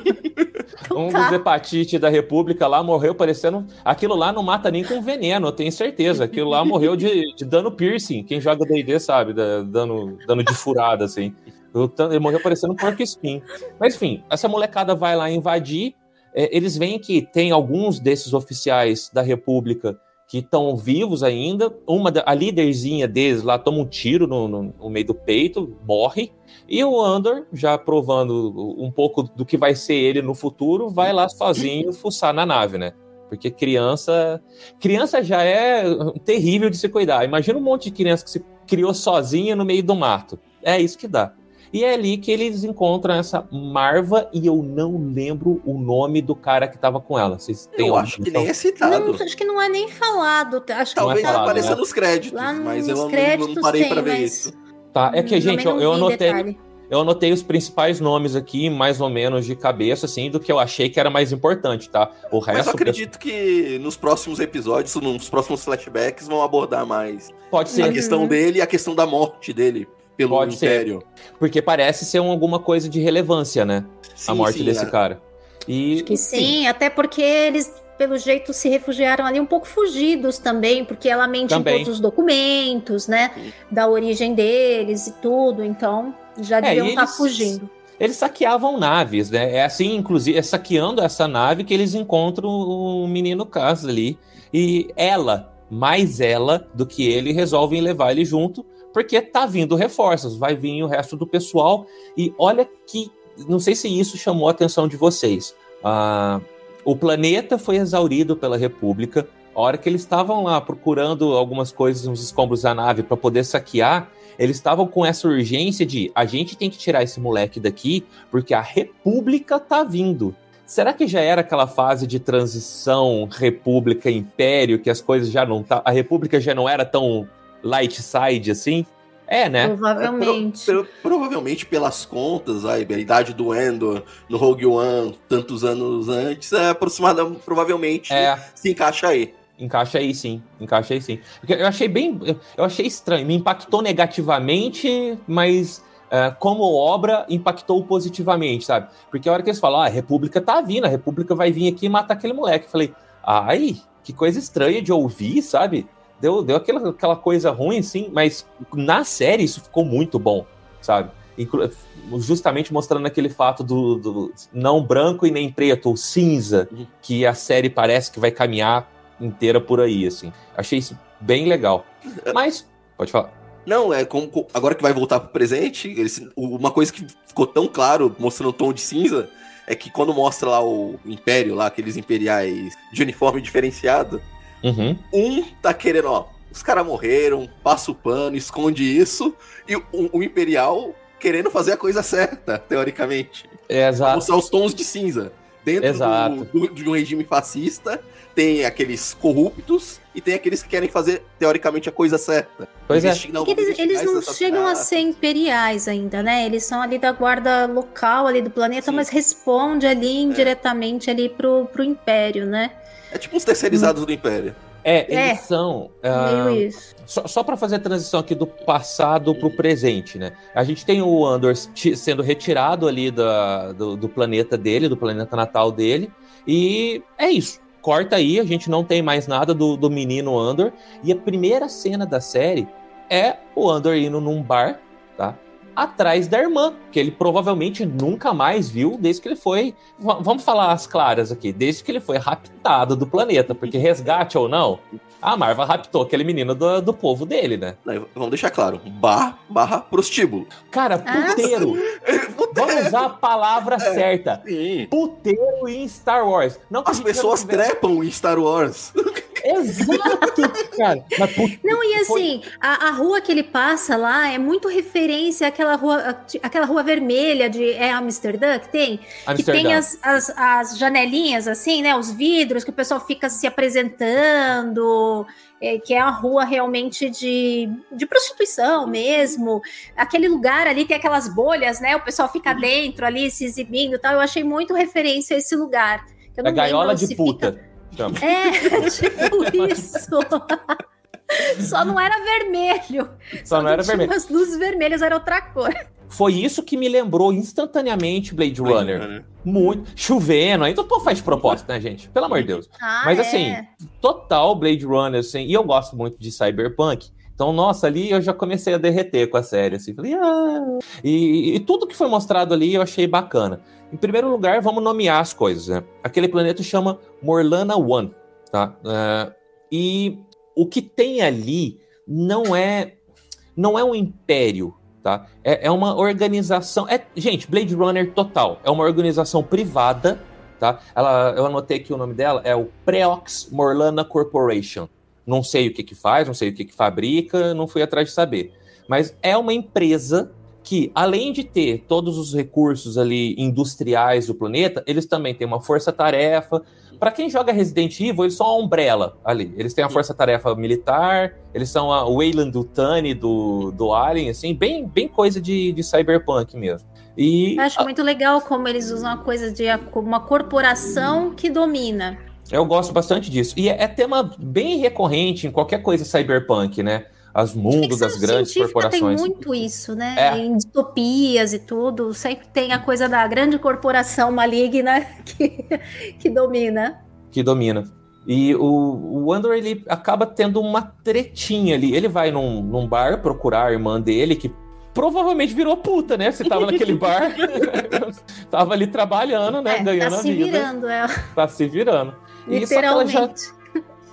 um tá. dos hepatite da República lá morreu parecendo... Aquilo lá não mata nem com veneno, eu tenho certeza. Aquilo lá morreu de, de dano piercing. Quem joga D&D sabe, da, dano, dano de furada, assim. Ele morreu parecendo um porco espinho. Mas enfim, essa molecada vai lá invadir é, eles veem que tem alguns desses oficiais da República que estão vivos ainda. Uma a líderzinha deles lá toma um tiro no, no, no, meio do peito, morre. E o Andor, já provando um pouco do que vai ser ele no futuro, vai lá sozinho fuçar na nave, né? Porque criança. Criança já é terrível de se cuidar. Imagina um monte de criança que se criou sozinha no meio do mato. É isso que dá. E é ali que eles encontram essa Marva e eu não lembro o nome do cara que tava com ela. Vocês têm eu acho que nem é citado. Não, acho que não é nem falado. Acho Talvez que é apareça né? nos créditos, mas eu não, não parei para ver mas... isso. Tá, é que, gente, eu, eu anotei. Eu anotei os principais nomes aqui, mais ou menos de cabeça, assim, do que eu achei que era mais importante, tá? O resto. Mas eu acredito que nos próximos episódios, nos próximos flashbacks, vão abordar mais Pode ser. a questão uhum. dele e a questão da morte dele pelo Pode Império. Ser. Porque parece ser alguma coisa de relevância, né? Sim, a morte sim, desse é. cara. E, Acho que sim, sim, até porque eles, pelo jeito, se refugiaram ali um pouco fugidos também, porque ela mente também. em todos os documentos, né? Da origem deles e tudo, então já é, deviam estar tá fugindo. Eles saqueavam naves, né? É assim, inclusive, é saqueando essa nave que eles encontram o menino Cass ali. E ela, mais ela do que ele, resolvem levar ele junto porque tá vindo reforços, vai vir o resto do pessoal. E olha que. Não sei se isso chamou a atenção de vocês. Ah, o planeta foi exaurido pela República. A hora que eles estavam lá procurando algumas coisas nos escombros da nave para poder saquear, eles estavam com essa urgência de a gente tem que tirar esse moleque daqui porque a República tá vindo. Será que já era aquela fase de transição República Império que as coisas já não tá, a República já não era tão light side, assim? É, né? Provavelmente. É, pro, pro, provavelmente pelas contas, a, a idade do Endo no Rogue One, tantos anos antes, é aproximada, provavelmente é. se encaixa aí. Encaixa aí, sim. Encaixa aí, sim. Porque eu achei bem. Eu achei estranho. Me impactou negativamente, mas uh, como obra impactou positivamente, sabe? Porque a hora que eles falam, ah, a República tá vindo, a República vai vir aqui e matar aquele moleque. Eu falei, ai, que coisa estranha de ouvir, sabe? Deu, deu aquela, aquela coisa ruim, sim, mas na série isso ficou muito bom, sabe? justamente mostrando aquele fato do, do, não branco e nem preto, ou cinza, uhum. que a série parece que vai caminhar inteira por aí, assim. Achei isso bem legal. Mas, pode falar. Não, é como agora que vai voltar pro presente, eles, uma coisa que ficou tão claro, mostrando o tom de cinza, é que quando mostra lá o Império, lá, aqueles imperiais de uniforme diferenciado, uhum. um tá querendo, ó, os caras morreram, passa o pano, esconde isso, e o, o Imperial querendo fazer a coisa certa, teoricamente. É, exato. Mostrar os tons de cinza. Dentro do, do, de um regime fascista, tem aqueles corruptos e tem aqueles que querem fazer, teoricamente, a coisa certa. Pois é. eles, eles não chegam a ser imperiais ainda, né? Eles são ali da guarda local ali do planeta, Sim. mas responde ali é. indiretamente é. ali pro, pro Império, né? É tipo os terceirizados hum. do Império. É, eles é, são. Uh, isso. Só, só para fazer a transição aqui do passado para o presente, né? A gente tem o Andor sendo retirado ali da, do, do, planeta dele, do planeta natal dele, e é isso. Corta aí, a gente não tem mais nada do, do menino Andor. E a primeira cena da série é o Andor indo num bar, tá? Atrás da irmã, que ele provavelmente nunca mais viu desde que ele foi. Vamos falar as claras aqui, desde que ele foi raptado do planeta, porque resgate ou não, a Marva raptou aquele menino do, do povo dele, né? Vamos deixar claro: bar barra prostíbulo. Cara, ah, puteiro. Vamos usar a palavra é, certa. Sim. Puteiro em Star Wars. Não As pessoas trepam em Star Wars. Exato, cara. Não, e assim, a, a, rua que ele passa lá é muito referência àquela rua, aquela rua vermelha de é Amsterdã que tem, Amsterdã. que tem as, as, as, janelinhas assim, né, os vidros que o pessoal fica se apresentando, é, que é a rua realmente de, de prostituição mesmo. Aquele lugar ali tem aquelas bolhas, né? O pessoal fica uhum. dentro ali se exibindo, tal. Eu achei muito referência a esse lugar. é gaiola de puta. Fica... Chama. É, tipo isso. Só não era vermelho. Só, Só não era vermelho. As luzes vermelhas era outra cor. Foi isso que me lembrou instantaneamente Blade Runner. Muito. Chovendo. Aí todo faz de propósito, né, gente? Pelo amor de Deus. Ah, Mas é. assim, total Blade Runner, assim. E eu gosto muito de Cyberpunk. Então, nossa, ali eu já comecei a derreter com a série, assim. Falei, ah. E, e tudo que foi mostrado ali eu achei bacana. Em primeiro lugar, vamos nomear as coisas, né? Aquele planeta chama Morlana One, tá? Uh, e o que tem ali não é não é um império, tá? É, é uma organização. É, gente, Blade Runner total. É uma organização privada, tá? Ela, eu anotei aqui o nome dela, é o Preox Morlana Corporation. Não sei o que que faz, não sei o que que fabrica, não fui atrás de saber. Mas é uma empresa que, além de ter todos os recursos ali industriais do planeta, eles também têm uma força-tarefa. Para quem joga Resident Evil, eles são a Umbrella ali. Eles têm a força-tarefa militar, eles são a Wayland Utani do, do Alien, assim, bem, bem coisa de, de cyberpunk mesmo. E, Eu acho a... muito legal como eles usam a coisa de uma corporação que domina. Eu gosto bastante disso. E é, é tema bem recorrente em qualquer coisa cyberpunk, né? As mundos das grandes corporações. Tem muito isso, né? É. Em distopias e tudo, sempre tem a coisa da grande corporação maligna que, que domina. Que domina. E o, o Andor, ele acaba tendo uma tretinha ali. Ele vai num, num bar procurar a irmã dele, que provavelmente virou puta, né? Você tava naquele bar, tava ali trabalhando, né? É, ganhando tá a vida. Tá se virando, é. Tá se virando. Literalmente. E só que ela já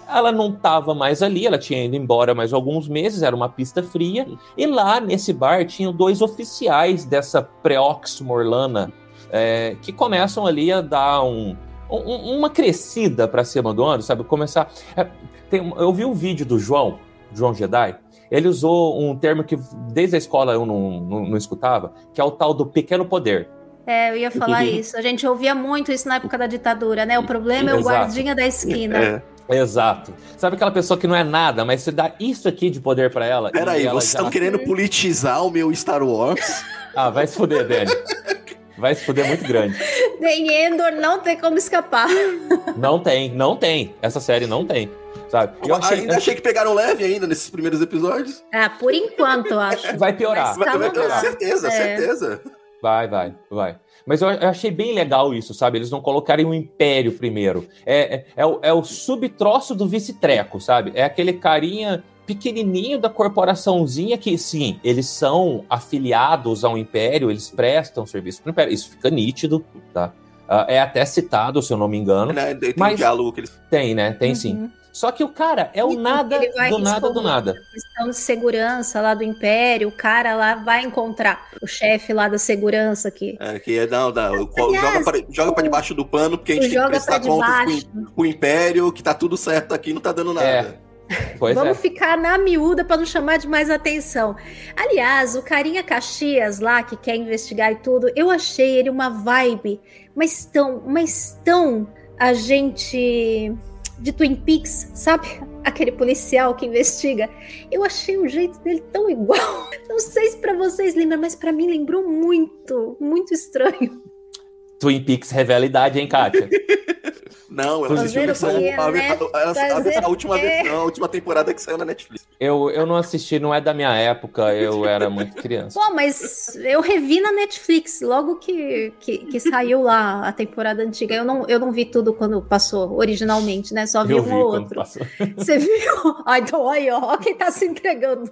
ela não estava mais ali, ela tinha ido embora mais alguns meses, era uma pista fria, e lá nesse bar tinham dois oficiais dessa Preox Morlana é, que começam ali a dar um, um, uma crescida para cima do ano, sabe? Começar. É, tem, eu vi um vídeo do João, João Jedi, ele usou um termo que desde a escola eu não, não, não escutava, que é o tal do pequeno poder. É, eu ia falar isso. A gente ouvia muito isso na época da ditadura, né? O problema é o guardinha da esquina. É. Exato. Sabe aquela pessoa que não é nada, mas você dá isso aqui de poder para ela. Peraí, vocês estão já... querendo politizar o meu Star Wars? ah, vai se fuder, Dani. Vai se fuder muito grande. Tem Endor, não tem como escapar. Não tem, não tem. Essa série não tem. Sabe? Eu achei, ainda achei que pegaram leve ainda nesses primeiros episódios. Ah, por enquanto, eu acho. Vai piorar. Vai, vai piorar. Certeza, é. certeza. Vai, vai, vai. Mas eu achei bem legal isso, sabe? Eles não colocarem o um império primeiro. É, é, é, o, é o subtroço do vice-treco, sabe? É aquele carinha pequenininho da corporaçãozinha que, sim, eles são afiliados ao Império, eles prestam serviço para o Império. Isso fica nítido, tá? Uh, é até citado, se eu não me engano. Né? Tem mas um diálogo que eles... Tem, né? Tem sim. Só que o cara é o nada do nada do nada. questão de segurança lá do Império, o cara lá vai encontrar o chefe lá da segurança aqui. É, que é, não, não, Aliás, joga, pra, joga pra debaixo do pano, porque a gente tem que prestar contas pro, pro Império, que tá tudo certo aqui, não tá dando nada. É. Pois Vamos é. ficar na miúda para não chamar de mais atenção. Aliás, o carinha Caxias lá, que quer investigar e tudo, eu achei ele uma vibe, mas tão, mas tão a gente de Twin Peaks, sabe? Aquele policial que investiga. Eu achei o jeito dele tão igual. Não sei se para vocês lembra, mas para mim lembrou muito, muito estranho. Twin Peaks revela idade, hein, Kátia? Não, ela assistiu a, versão, a, a, a, última versão, a última temporada que saiu na Netflix. Eu, eu não assisti, não é da minha época, eu era muito criança. Pô, mas eu revi na Netflix, logo que, que, que saiu lá a temporada antiga. Eu não, eu não vi tudo quando passou originalmente, né? Só vi eu um vi ou outro. Você viu? Ah, então aí, ó, quem tá se entregando.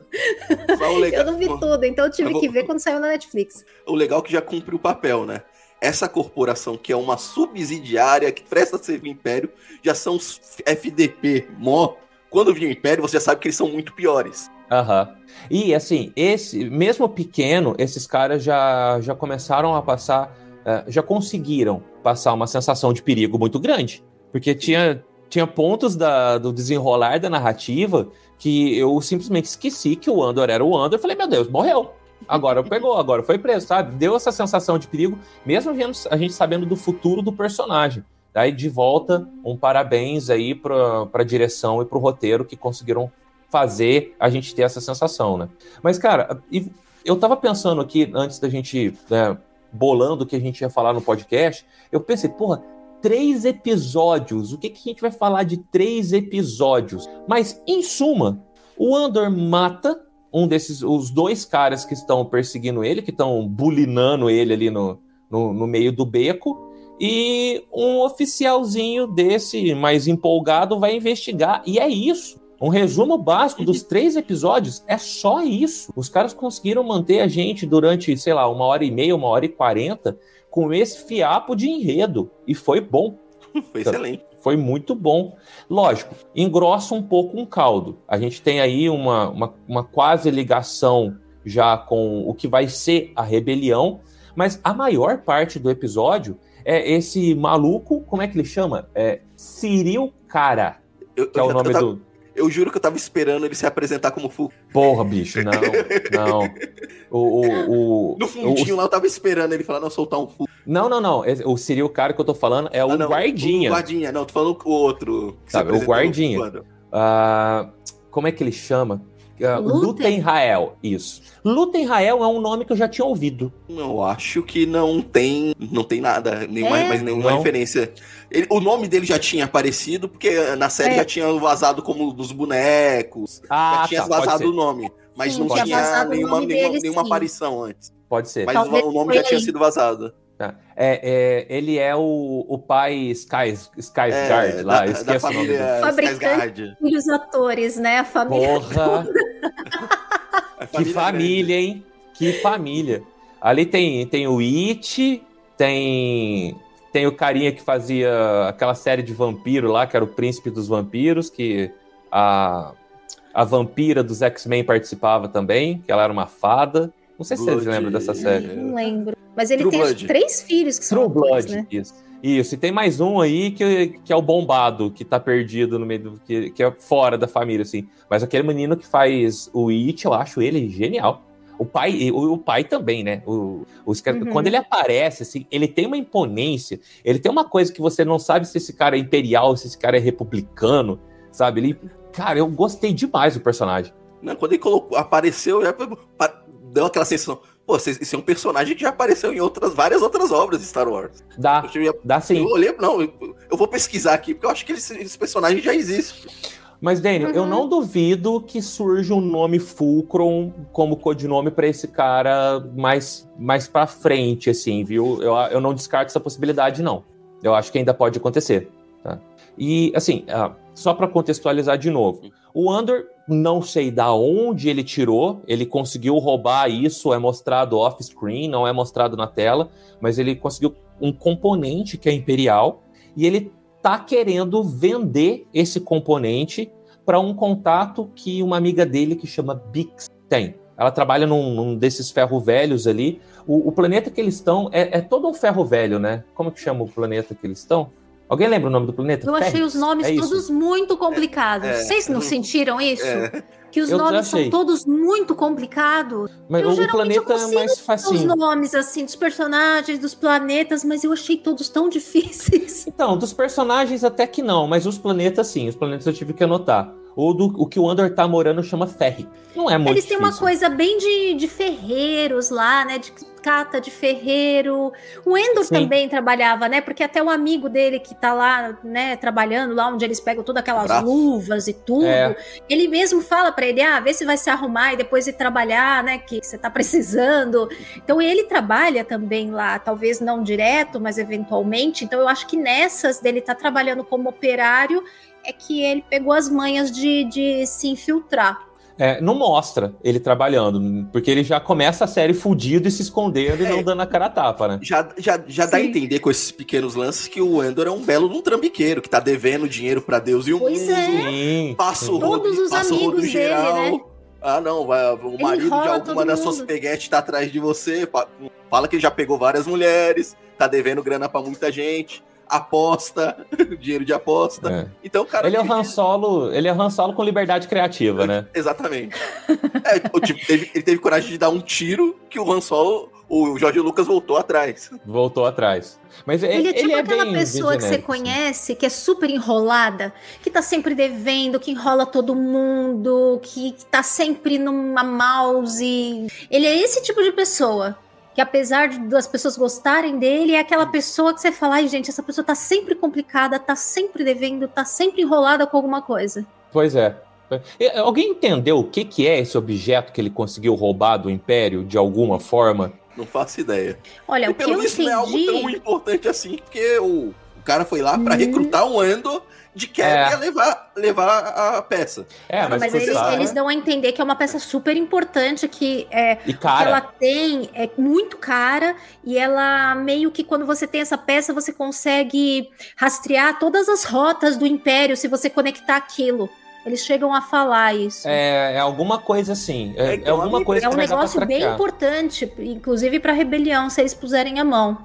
Legal, eu não vi tudo, então eu tive eu vou... que ver quando saiu na Netflix. O legal é que já cumpriu o papel, né? Essa corporação que é uma subsidiária que presta serviço ao Império, já são os FDP, mó. Quando vir o Império, você já sabe que eles são muito piores. Aham. Uhum. E assim, esse mesmo pequeno, esses caras já, já começaram a passar, uh, já conseguiram passar uma sensação de perigo muito grande. Porque tinha, tinha pontos da, do desenrolar da narrativa que eu simplesmente esqueci que o Andor era o Andor. Falei, meu Deus, morreu. Agora pegou, agora foi preso, sabe? Deu essa sensação de perigo, mesmo a gente sabendo do futuro do personagem. Daí, de volta, um parabéns aí para a direção e para o roteiro que conseguiram fazer a gente ter essa sensação, né? Mas, cara, eu tava pensando aqui, antes da gente, né, bolando o que a gente ia falar no podcast, eu pensei, porra, três episódios, o que, que a gente vai falar de três episódios? Mas, em suma, o Andor mata um desses, os dois caras que estão perseguindo ele, que estão bulinando ele ali no, no, no, meio do beco, e um oficialzinho desse mais empolgado vai investigar, e é isso. Um resumo básico dos três episódios é só isso. Os caras conseguiram manter a gente durante, sei lá, uma hora e meia, uma hora e quarenta, com esse fiapo de enredo. E foi bom. Foi excelente. Foi muito bom. Lógico, engrossa um pouco um caldo. A gente tem aí uma, uma, uma quase ligação já com o que vai ser a rebelião, mas a maior parte do episódio é esse maluco, como é que ele chama? É Cyril Cara, eu, que é o nome tava, do... Eu juro que eu tava esperando ele se apresentar como Fu. Porra, bicho, não, não. O, o, o, no fundinho o, lá eu tava esperando ele falar, não, soltar um Fu. Não, não, não. O Cyril Cara que eu tô falando é ah, o não, Guardinha. O Guardinha, não, tô falando o outro. Sabe, o Guardinha. Uh, como é que ele chama? Uh, Luten Rael, isso. Luten Rael é um nome que eu já tinha ouvido. Eu acho que não tem, não tem nada, nenhuma, É? mas nenhuma Não. referência. Ele- o nome dele já tinha aparecido, porque na série É. já tinha vazado como dos bonecos. Ah, já tinha tá, vazado o nome. Mas Sim, não tinha tinha nenhuma, dele, nenhuma aparição antes. Pode ser. Mas Talvez o nome já tinha aí. sido vazado. Tá. É, é, ele é o, o pai Skys, Skysguard É, lá, da, esqueci da o nome família. Fabricante. E os atores, né? A família. Porra, A que família, hein? Que família. Ali tem, tem o It, tem, tem o carinha que fazia aquela série de vampiro lá, que era o príncipe dos vampiros, que a, a vampira dos X-Men participava também, que ela era uma fada. Não sei se vocês Blood. lembram dessa série. Não lembro. Mas ele True tem Blood. três filhos que são True atores, Blood, né? isso. Isso, e tem mais um aí que, que é o bombado, que tá perdido no meio do. Que, que é fora da família, assim. Mas aquele menino que faz o It, eu acho ele genial. O pai, o, o pai também, né? O, caras- Uhum. Quando ele aparece, assim, ele tem uma imponência, ele tem uma coisa que você não sabe se esse cara é imperial, se esse cara é republicano, sabe? Ele. Cara, eu gostei demais do personagem. Não, quando ele colocou, apareceu, já deu aquela sensação. Pô, esse esse é um personagem que já apareceu em outras, várias outras obras de Star Wars. Dá, Eu, ia- dá sim. eu olhei, não, eu, eu vou pesquisar aqui, porque eu acho que esse, esse personagem já existe. Mas, Daniel, eu Uhum. não duvido que surja um nome Fulcrum como codinome pra esse cara mais, mais pra frente, assim, viu? Eu, eu não descarto essa possibilidade, não. Eu acho que ainda pode acontecer, tá? E, assim, ah, só para contextualizar de novo. O Andor, não sei da onde ele tirou, ele conseguiu roubar isso, é mostrado off-screen, não é mostrado na tela, mas ele conseguiu um componente que é imperial e ele tá querendo vender esse componente para um contato que uma amiga dele que chama Bix tem. Ela trabalha num, num desses ferro velhos ali. O, o, planeta que eles estão é, é todo um ferro velho, né? Como que chama o planeta que eles estão? Alguém lembra o nome do planeta? Eu achei os nomes é todos muito complicados. É, é, Vocês não sentiram isso? É. Que os eu nomes são todos muito complicados. Mas eu, o planeta é mais fácil. Os nomes, assim, dos personagens, dos planetas, mas eu achei todos tão difíceis. Então, dos personagens até que não, mas os planetas sim. Os planetas eu tive que anotar ou do o que o Andor tá morando chama ferry. Não é muito Eles têm uma coisa bem de, de ferreiros lá, né? De cata de ferreiro. O Endor Sim. também trabalhava, né? Porque até o amigo dele que tá lá, né, trabalhando lá onde eles pegam todas aquelas Braço. luvas e tudo, é. ele mesmo fala para ele: "Ah, vê se vai se arrumar e depois ir trabalhar, né, que você tá precisando". Então ele trabalha também lá, talvez não direto, mas eventualmente. Então eu acho que nessas dele tá trabalhando como operário é que ele pegou as manhas de, de se infiltrar. É, não mostra ele trabalhando, porque ele já começa a série fudido e se escondendo é, e não dando a cara a tapa, né? Já, já, já dá a entender com esses pequenos lances que o Endor é um belo de um trambiqueiro, que tá devendo dinheiro para Deus e o pois mundo. É. Passa o rodo, Todos os passa amigos o rodo dele, geral. Né? Ah, não, vai, o marido de alguma das suas peguetes tá atrás de você, fala que ele já pegou várias mulheres, tá devendo grana para muita gente aposta, dinheiro de aposta. É. Então, cara. Ele é o Han Solo, ele é Han Solo com liberdade criativa, né? Exatamente. é, tipo, ele, ele teve coragem de dar um tiro que o Han Solo, o Jorge Lucas voltou atrás. Voltou atrás. Mas ele, ele é tipo ele é aquela pessoa que você conhece, que é super enrolada, que tá sempre devendo, que enrola todo mundo, que tá sempre numa mouse. Ele é esse tipo de pessoa que apesar de, das pessoas gostarem dele, é aquela pessoa que você fala, ai gente, essa pessoa tá sempre complicada, tá sempre devendo, tá sempre enrolada com alguma coisa. Pois é. Alguém entendeu o que, que é esse objeto que ele conseguiu roubar do Império de alguma forma? Não faço ideia. Olha, e o que eu entendi... não é algo tão importante assim, porque o, o cara foi lá para hum. recrutar um Endo de que é. ia levar, levar a peça. É, mas, mas eles, eles, dão a entender que é uma peça super importante, que, é, e cara. que ela tem é muito cara e ela meio que quando você tem essa peça você consegue rastrear todas as rotas do Império se você conectar aquilo. Eles chegam a falar isso. É, é alguma coisa assim. É, é, é alguma coisa É um negócio bem importante, inclusive para rebelião, se eles puserem a mão.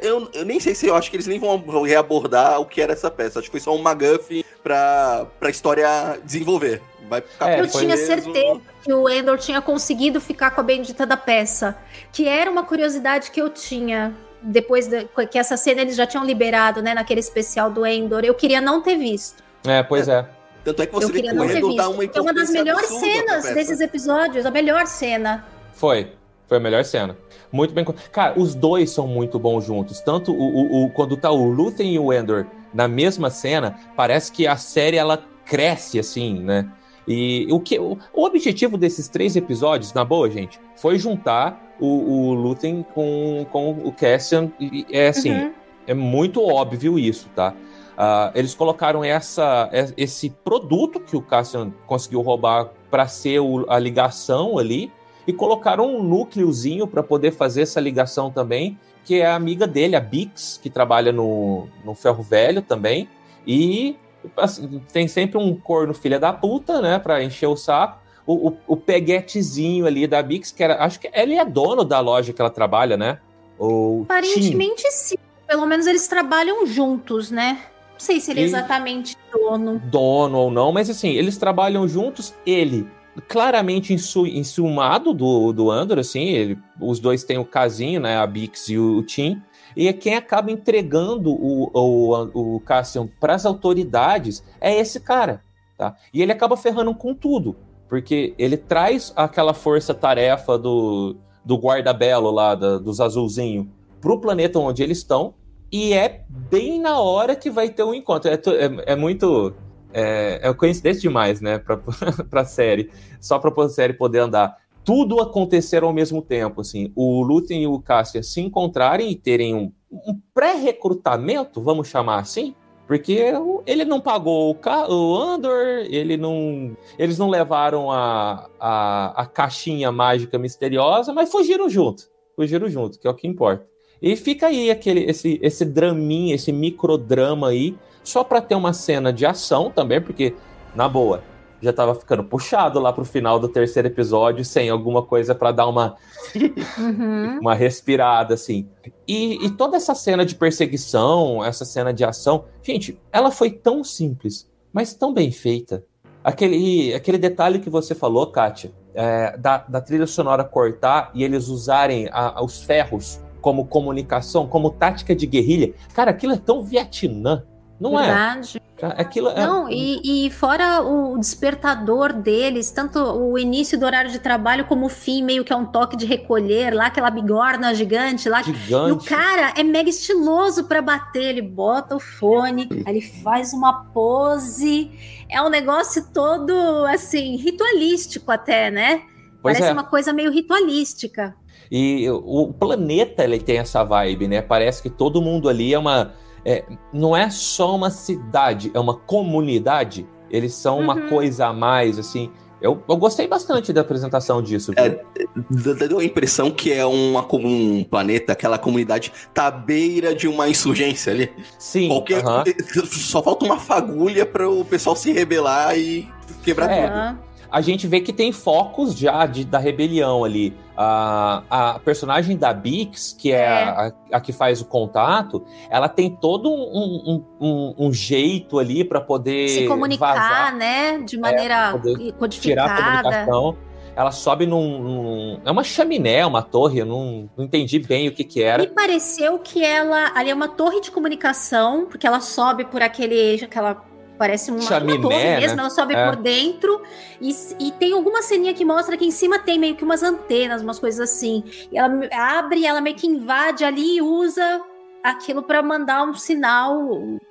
Eu, eu, nem sei se eu acho que eles nem vão reabordar o que era essa peça. Acho que foi só um McGuffin pra, pra história desenvolver. Vai ficar é, eu tinha mesmo. certeza que o Endor tinha conseguido ficar com a bendita da peça. Que era uma curiosidade que eu tinha depois de, que essa cena eles já tinham liberado, né, naquele especial do Endor. Eu queria não ter visto. É, pois é. Tanto é que você vê que o Endor dá uma É uma das melhores cenas desses episódios, a melhor cena. Foi. Foi a melhor cena. Muito bem. Cara, os dois são muito bons juntos. Tanto o, o, o quando tá o Luthen e o Endor na mesma cena, parece que a série ela cresce assim, né? E o que o, o objetivo desses três episódios, na boa, gente, foi juntar o, o Luthen com, com o Cassian. E é assim, uhum. é muito óbvio isso, tá? Uh, eles colocaram essa, esse produto que o Cassian conseguiu roubar para ser o, a ligação ali e colocaram um núcleozinho para poder fazer essa ligação também, que é a amiga dele, a Bix, que trabalha no, no Ferro Velho também. E assim, tem sempre um corno filha da puta, né, para encher o saco. O, o, o, peguetezinho ali da Bix, que era. Acho que ele é dono da loja que ela trabalha, né? Ou Aparentemente Tim. sim. Pelo menos eles trabalham juntos, né? Não sei se ele é exatamente dono. Dono ou não, mas assim, eles trabalham juntos. Ele, claramente insu, insumado do, do Andor, assim, ele, os dois têm o casinho, né? A Bix e o, o Tim. E quem acaba entregando o, o, o Cassian para as autoridades é esse cara, tá? E ele acaba ferrando com tudo, porque ele traz aquela força-tarefa do, do guarda-belo lá, da, dos azulzinhos, pro planeta onde eles estão, e é bem na hora que vai ter um encontro. É, é, é muito. É, é coincidência demais, né? Pra, pra série. Só pra série poder andar. Tudo acontecer ao mesmo tempo, assim. O Luthen e o Cassian se encontrarem e terem um, um pré-recrutamento, vamos chamar assim, Porque ele não pagou o, ca... o Andor, ele não. Eles não levaram a, a, a caixinha mágica misteriosa, mas fugiram junto. Fugiram junto, que é o que importa. E fica aí aquele, esse, esse draminha, esse microdrama aí, só para ter uma cena de ação também, porque, na boa, já tava ficando puxado lá pro final do terceiro episódio, sem alguma coisa para dar uma uhum. uma respirada assim. E, e, toda essa cena de perseguição, essa cena de ação, gente, ela foi tão simples, mas tão bem feita. Aquele, aquele detalhe que você falou, Kátia, é, da, da trilha sonora cortar e eles usarem a, os ferros como comunicação, como tática de guerrilha. Cara, aquilo é tão Vietnã, não é? Verdade. é? Aquilo é... Não, e, e fora o despertador deles, tanto o início do horário de trabalho como o fim, meio que é um toque de recolher, lá aquela bigorna gigante lá. Gigante. E o cara é mega estiloso para bater, ele bota o fone, ele faz uma pose, é um negócio todo, assim, ritualístico até, né? Pois Parece é. uma coisa meio ritualística. E o planeta ele tem essa vibe, né? Parece que todo mundo ali é uma é, não é só uma cidade, é uma comunidade. Eles são uhum. uma coisa a mais, assim. Eu, eu, gostei bastante da apresentação disso. É, deu a impressão que é uma, um planeta, aquela comunidade tá à beira de uma insurgência ali. Sim. Qualquer, uh -huh. Só falta uma fagulha para o pessoal se rebelar e quebrar é. tudo a gente vê que tem focos já de, da rebelião ali. A, a personagem da Bix, que é, é. A, a, que faz o contato, ela tem todo um, um, um, um jeito ali para poder se comunicar, vazar, né? De maneira é, codificada. Tirar a comunicação. Ela sobe num, num, É uma chaminé, uma torre, eu não, não entendi bem o que, que era. Me pareceu que ela. Ali é uma torre de comunicação, porque ela sobe por aquele. aquela Parece uma, Chaminé, mesmo, né? ela sobe é. por dentro. E, e tem alguma ceninha que mostra que em cima tem meio que umas antenas, umas coisas assim. E ela abre, ela meio que invade ali e usa aquilo para mandar um sinal,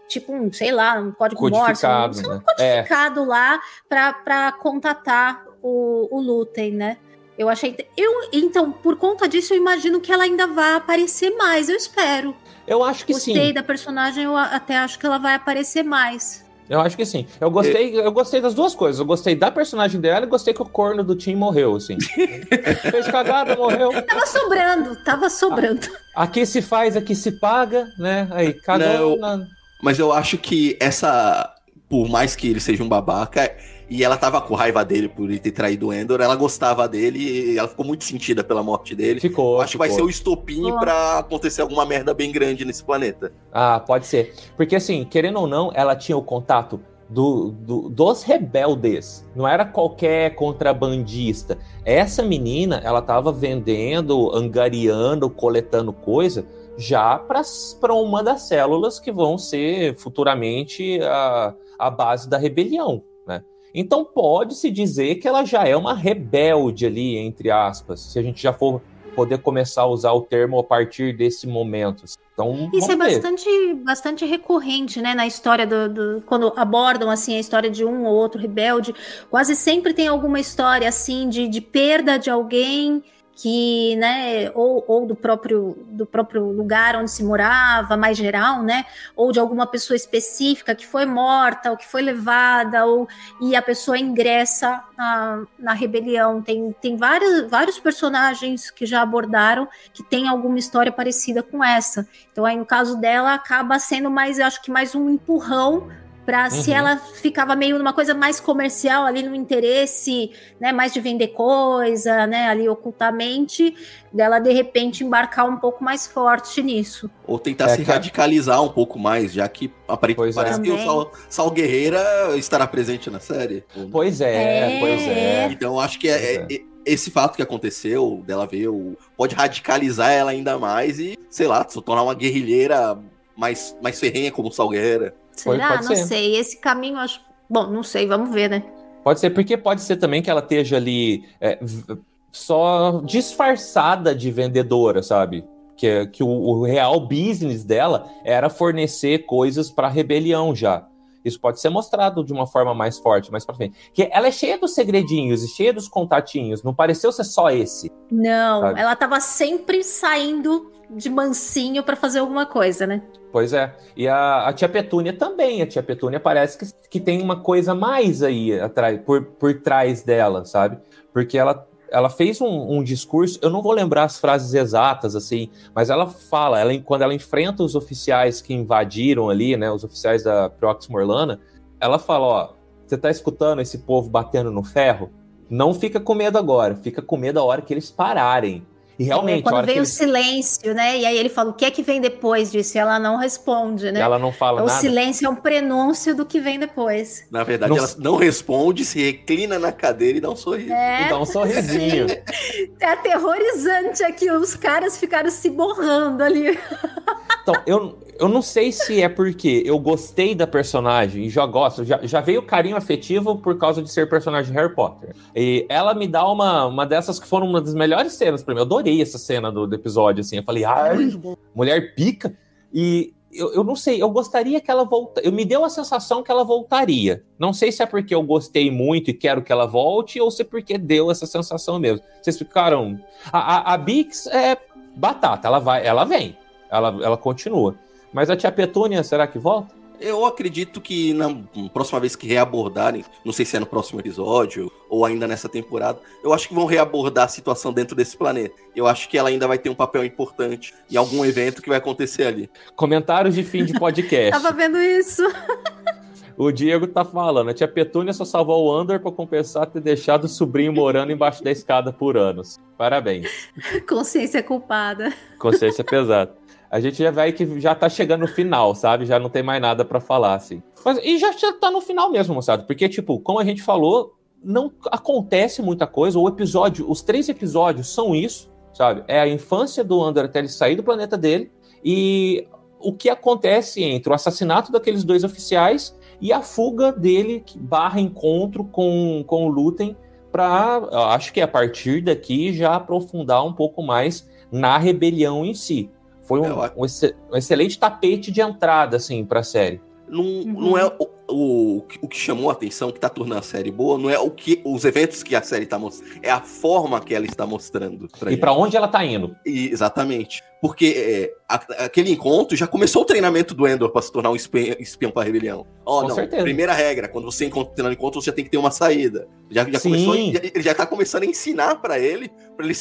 tipo um, sei lá, um código codificado, Morse, um, né? codificado é. lá para contatar o, o Lutem, né? Eu achei. Eu, então, por conta disso, eu imagino que ela ainda vai aparecer mais. Eu espero. Eu acho que Gostei sim. Gostei da personagem, eu até acho que ela vai aparecer mais. Eu acho que sim. Eu gostei, eu gostei das duas coisas. Eu gostei da personagem dela e gostei que o corno do Tim morreu, assim. Fez cagada, morreu. Tava sobrando, tava sobrando. Aqui se faz, aqui se paga, né? Aí, cagou Não, na... Mas eu acho que essa. Por mais que ele seja um babaca, e ela tava com raiva dele por ele ter traído o Endor, ela gostava dele e ela ficou muito sentida pela morte dele. Ficou. Eu acho ficou. que vai ser o estopim oh. pra acontecer alguma merda bem grande nesse planeta. Ah, pode ser. Porque assim, querendo ou não, ela tinha o contato do, do, dos rebeldes. Não era qualquer contrabandista. Essa menina, ela tava vendendo, angariando, coletando coisa já para uma das células que vão ser futuramente a, a base da rebelião. Então pode-se dizer que ela já é uma rebelde ali, entre aspas, se a gente já for poder começar a usar o termo a partir desse momento. Então, Isso é bastante, bastante recorrente, né, na história do, do, quando abordam assim a história de um ou outro rebelde, quase sempre tem alguma história assim de, de perda de alguém que, né, ou, ou do próprio do próprio lugar onde se morava, mais geral, né, ou de alguma pessoa específica que foi morta ou que foi levada, ou e a pessoa ingressa na, na rebelião. Tem, tem vários, vários personagens que já abordaram que tem alguma história parecida com essa. Então aí no caso dela acaba sendo mais, acho que mais um empurrão para uhum. se ela ficava meio numa coisa mais comercial ali no interesse, né, mais de vender coisa, né, ali ocultamente, dela de repente embarcar um pouco mais forte nisso. Ou tentar é, se cara. radicalizar um pouco mais, já que aparentemente parece é. que o Sal, Sal, Guerreira estará presente na série. Pois é, é. pois é. Então acho que é, é, é, esse fato que aconteceu dela ver o, pode radicalizar ela ainda mais e, sei lá, se tornar uma guerrilheira mais, mais ferrenha como Sal Guerreira. Será? Pode, pode não ser. sei. Esse caminho, acho. Bom, não sei, vamos ver, né? Pode ser, porque pode ser também que ela esteja ali é, só disfarçada de vendedora, sabe? Que, que o, o real business dela era fornecer coisas para a rebelião já. Isso pode ser mostrado de uma forma mais forte, mais pra frente. Que ela é cheia dos segredinhos e cheia dos contatinhos. Não pareceu ser só esse. Não, sabe? ela tava sempre saindo de mansinho para fazer alguma coisa, né? Pois é. E a, a tia Petúnia também. A tia Petúnia parece que, que tem uma coisa mais aí atrás, por, por trás dela, sabe? Porque ela, ela fez um, um, discurso, eu não vou lembrar as frases exatas, assim, mas ela fala, ela, quando ela enfrenta os oficiais que invadiram ali, né? Os oficiais da Proxima Orlana, ela fala, ó, você tá escutando esse povo batendo no ferro? Não fica com medo agora, fica com medo a hora que eles pararem. E realmente. É, quando vem o silêncio, né? E aí ele fala: o que é que vem depois disso? E ela não responde, né? E ela não fala o nada. O silêncio é um prenúncio do que vem depois. Na verdade, não... ela não responde, se reclina na cadeira e dá um sorriso. É, e dá um sorrisinho. é aterrorizante aqui. Os caras ficaram se borrando ali. Então, eu, eu não sei se é porque eu gostei da personagem e já gosto, já, já veio carinho afetivo por causa de ser personagem de Harry Potter. E ela me dá uma, uma dessas que foram uma das melhores cenas pra mim. Eu adorei essa cena do, do episódio, assim. Eu falei, ai, mulher pica. E eu, eu não sei, eu gostaria que ela voltasse. Eu me deu a sensação que ela voltaria. Não sei se é porque eu gostei muito e quero que ela volte, ou se é porque deu essa sensação mesmo. Vocês ficaram. A, a, a Bix é batata, ela vai, ela vem, ela, ela continua. Mas a tia Petúnia, será que volta? Eu acredito que na próxima vez que reabordarem, não sei se é no próximo episódio ou ainda nessa temporada, eu acho que vão reabordar a situação dentro desse planeta. Eu acho que ela ainda vai ter um papel importante em algum evento que vai acontecer ali. Comentários de fim de podcast. Tava vendo isso. O Diego tá falando, a tia Petúnia só salvou o Andor para compensar ter deixado o sobrinho morando embaixo da escada por anos. Parabéns. Consciência culpada. Consciência pesada a gente já vai que já tá chegando no final, sabe? Já não tem mais nada para falar, assim. Mas, e já, tá no final mesmo, moçada. Porque, tipo, como a gente falou, não acontece muita coisa. O episódio, os três episódios são isso, sabe? É a infância do ele sair do planeta dele e o que acontece entre o assassinato daqueles dois oficiais e a fuga dele barra encontro com, com o Lutem para, acho que a partir daqui já aprofundar um pouco mais na rebelião em si. Foi um, é, um, um, excelente tapete de entrada, assim, pra série. Não, uhum. não é o, o, o que chamou a atenção, que tá tornando a série boa, não é o que os eventos que a série tá mostrando, é a forma que ela está mostrando. Pra e para onde ela tá indo. E, exatamente. Porque é, a, aquele encontro já começou o treinamento do Endor para se tornar um espião, espião para a rebelião. Ó, oh, não, certeza. primeira regra, quando você encontra no encontro, você já tem que ter uma saída. Já, já começou, ele já tá começando a ensinar para ele, para ele,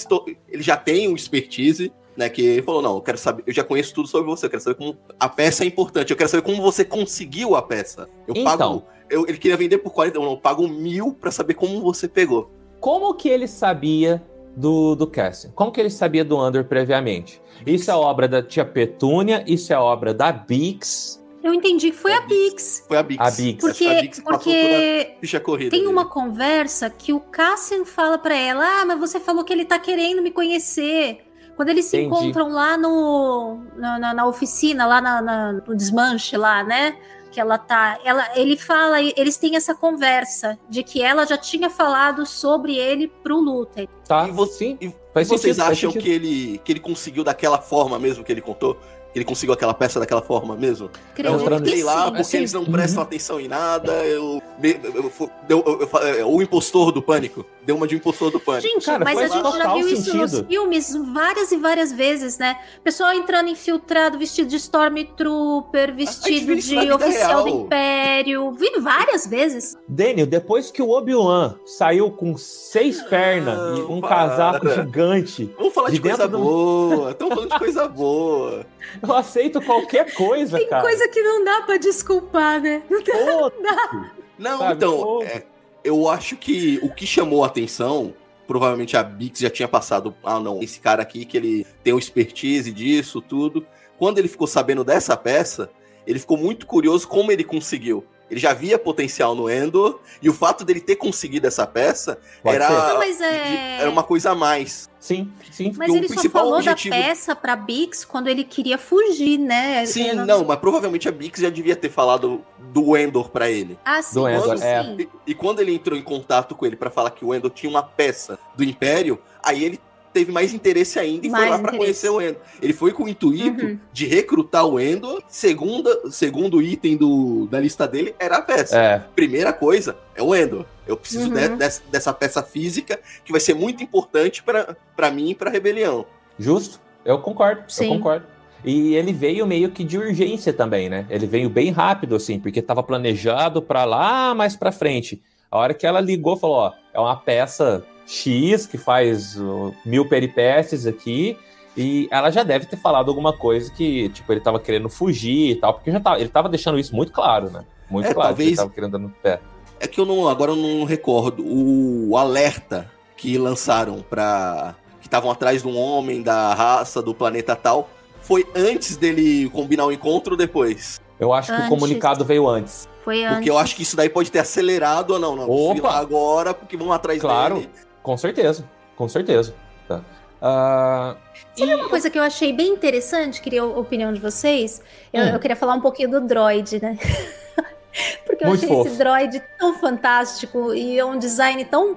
ele já tem um expertise, né? Que ele falou: não, eu quero saber, eu já conheço tudo sobre você, eu quero saber como a peça é importante, eu quero saber como você conseguiu a peça. Eu então, pago. Eu, ele queria vender por 40, eu não, eu pago mil para saber como você pegou. Como que ele sabia do, do casting? Como que ele sabia do Under previamente? Isso é obra da tia Petúnia, isso é obra da Bix. Eu entendi que foi a, a Bix. Foi a Bix. A Bix. Porque, a Bix porque ficha corrida tem dele. uma conversa que o Cassian fala para ela: Ah, mas você falou que ele tá querendo me conhecer. Quando eles se Entendi. encontram lá no, na, na, na oficina, lá na, na, no desmanche lá, né? Que ela tá. Ela, ele fala, eles têm essa conversa de que ela já tinha falado sobre ele pro Luther. Tá, e, você, e vocês sentido, acham que ele, que ele conseguiu daquela forma mesmo que ele contou? Ele conseguiu aquela peça daquela forma mesmo? Eu entrei lá porque assim, eles não prestam uhum. atenção em nada. Eu, eu, eu, eu, o impostor do pânico. Deu uma de impostor do pânico. Gente, Cara, mas a gente já viu isso nos filmes várias e várias vezes, né? Pessoal entrando infiltrado, vestido de Stormtrooper, vestido de oficial real. do Império. Vi várias vezes. Daniel, depois que o Obi-Wan saiu com seis pernas e um para. casaco gigante. Vamos falar de, de coisa do... boa. Estamos falando de coisa boa. Eu aceito qualquer coisa, Tem cara. Tem coisa que não dá pra desculpar, né? Não, dá. Não, Sabe, então, é, eu acho que o que chamou a atenção, provavelmente a Bix já tinha passado, ah não, esse cara aqui que ele tem o expertise disso, tudo. Quando ele ficou sabendo dessa peça, ele ficou muito curioso como ele conseguiu. Ele já via potencial no Endor, e o fato dele ter conseguido essa peça era, não, é... era uma coisa a mais. Sim, sim. Mas ele só falou objetivo... da peça pra Bix quando ele queria fugir, né? Sim, era... não, mas provavelmente a Bix já devia ter falado do Endor pra ele. Ah, sim. Do Endor, sim. É. E, e, quando ele entrou em contato com ele para falar que o Endor tinha uma peça do Império, aí ele teve mais interesse ainda e mais foi lá para conhecer o Endo. Ele foi com o intuito uhum. de recrutar o Endo. Segunda, segundo item do, da lista dele era a peça. É. Primeira coisa é o Endo. Eu preciso uhum. de, dessa, dessa peça física que vai ser muito importante para mim e para a rebelião. Justo. Eu concordo. Sim. Eu concordo. E ele veio meio que de urgência também, né? Ele veio bem rápido, assim, porque estava planejado para lá mais para frente. A hora que ela ligou, falou: ó, é uma peça X que faz uh, mil peripécias aqui. E ela já deve ter falado alguma coisa que, tipo, ele tava querendo fugir e tal, porque já tava, ele tava deixando isso muito claro, né? Muito É, claro talvez- que ele tava querendo dar no pé. É que eu não. Agora eu não recordo. O alerta que lançaram pra. que estavam atrás de um homem da raça do planeta tal. Foi antes dele combinar o encontro ou depois? Eu acho que Antes. o comunicado veio antes. Foi antes. Porque eu acho que isso daí pode ter acelerado ou não. Não, Opa! lá agora porque vão atrás Claro. dele. Com certeza, com certeza. Tá. Ah, Sabe uma coisa que eu achei bem interessante? Queria a opinião de vocês. Eu, Hum. eu queria falar um pouquinho do droid, né? Porque eu Muito achei fofo. esse droid tão fantástico e é um design tão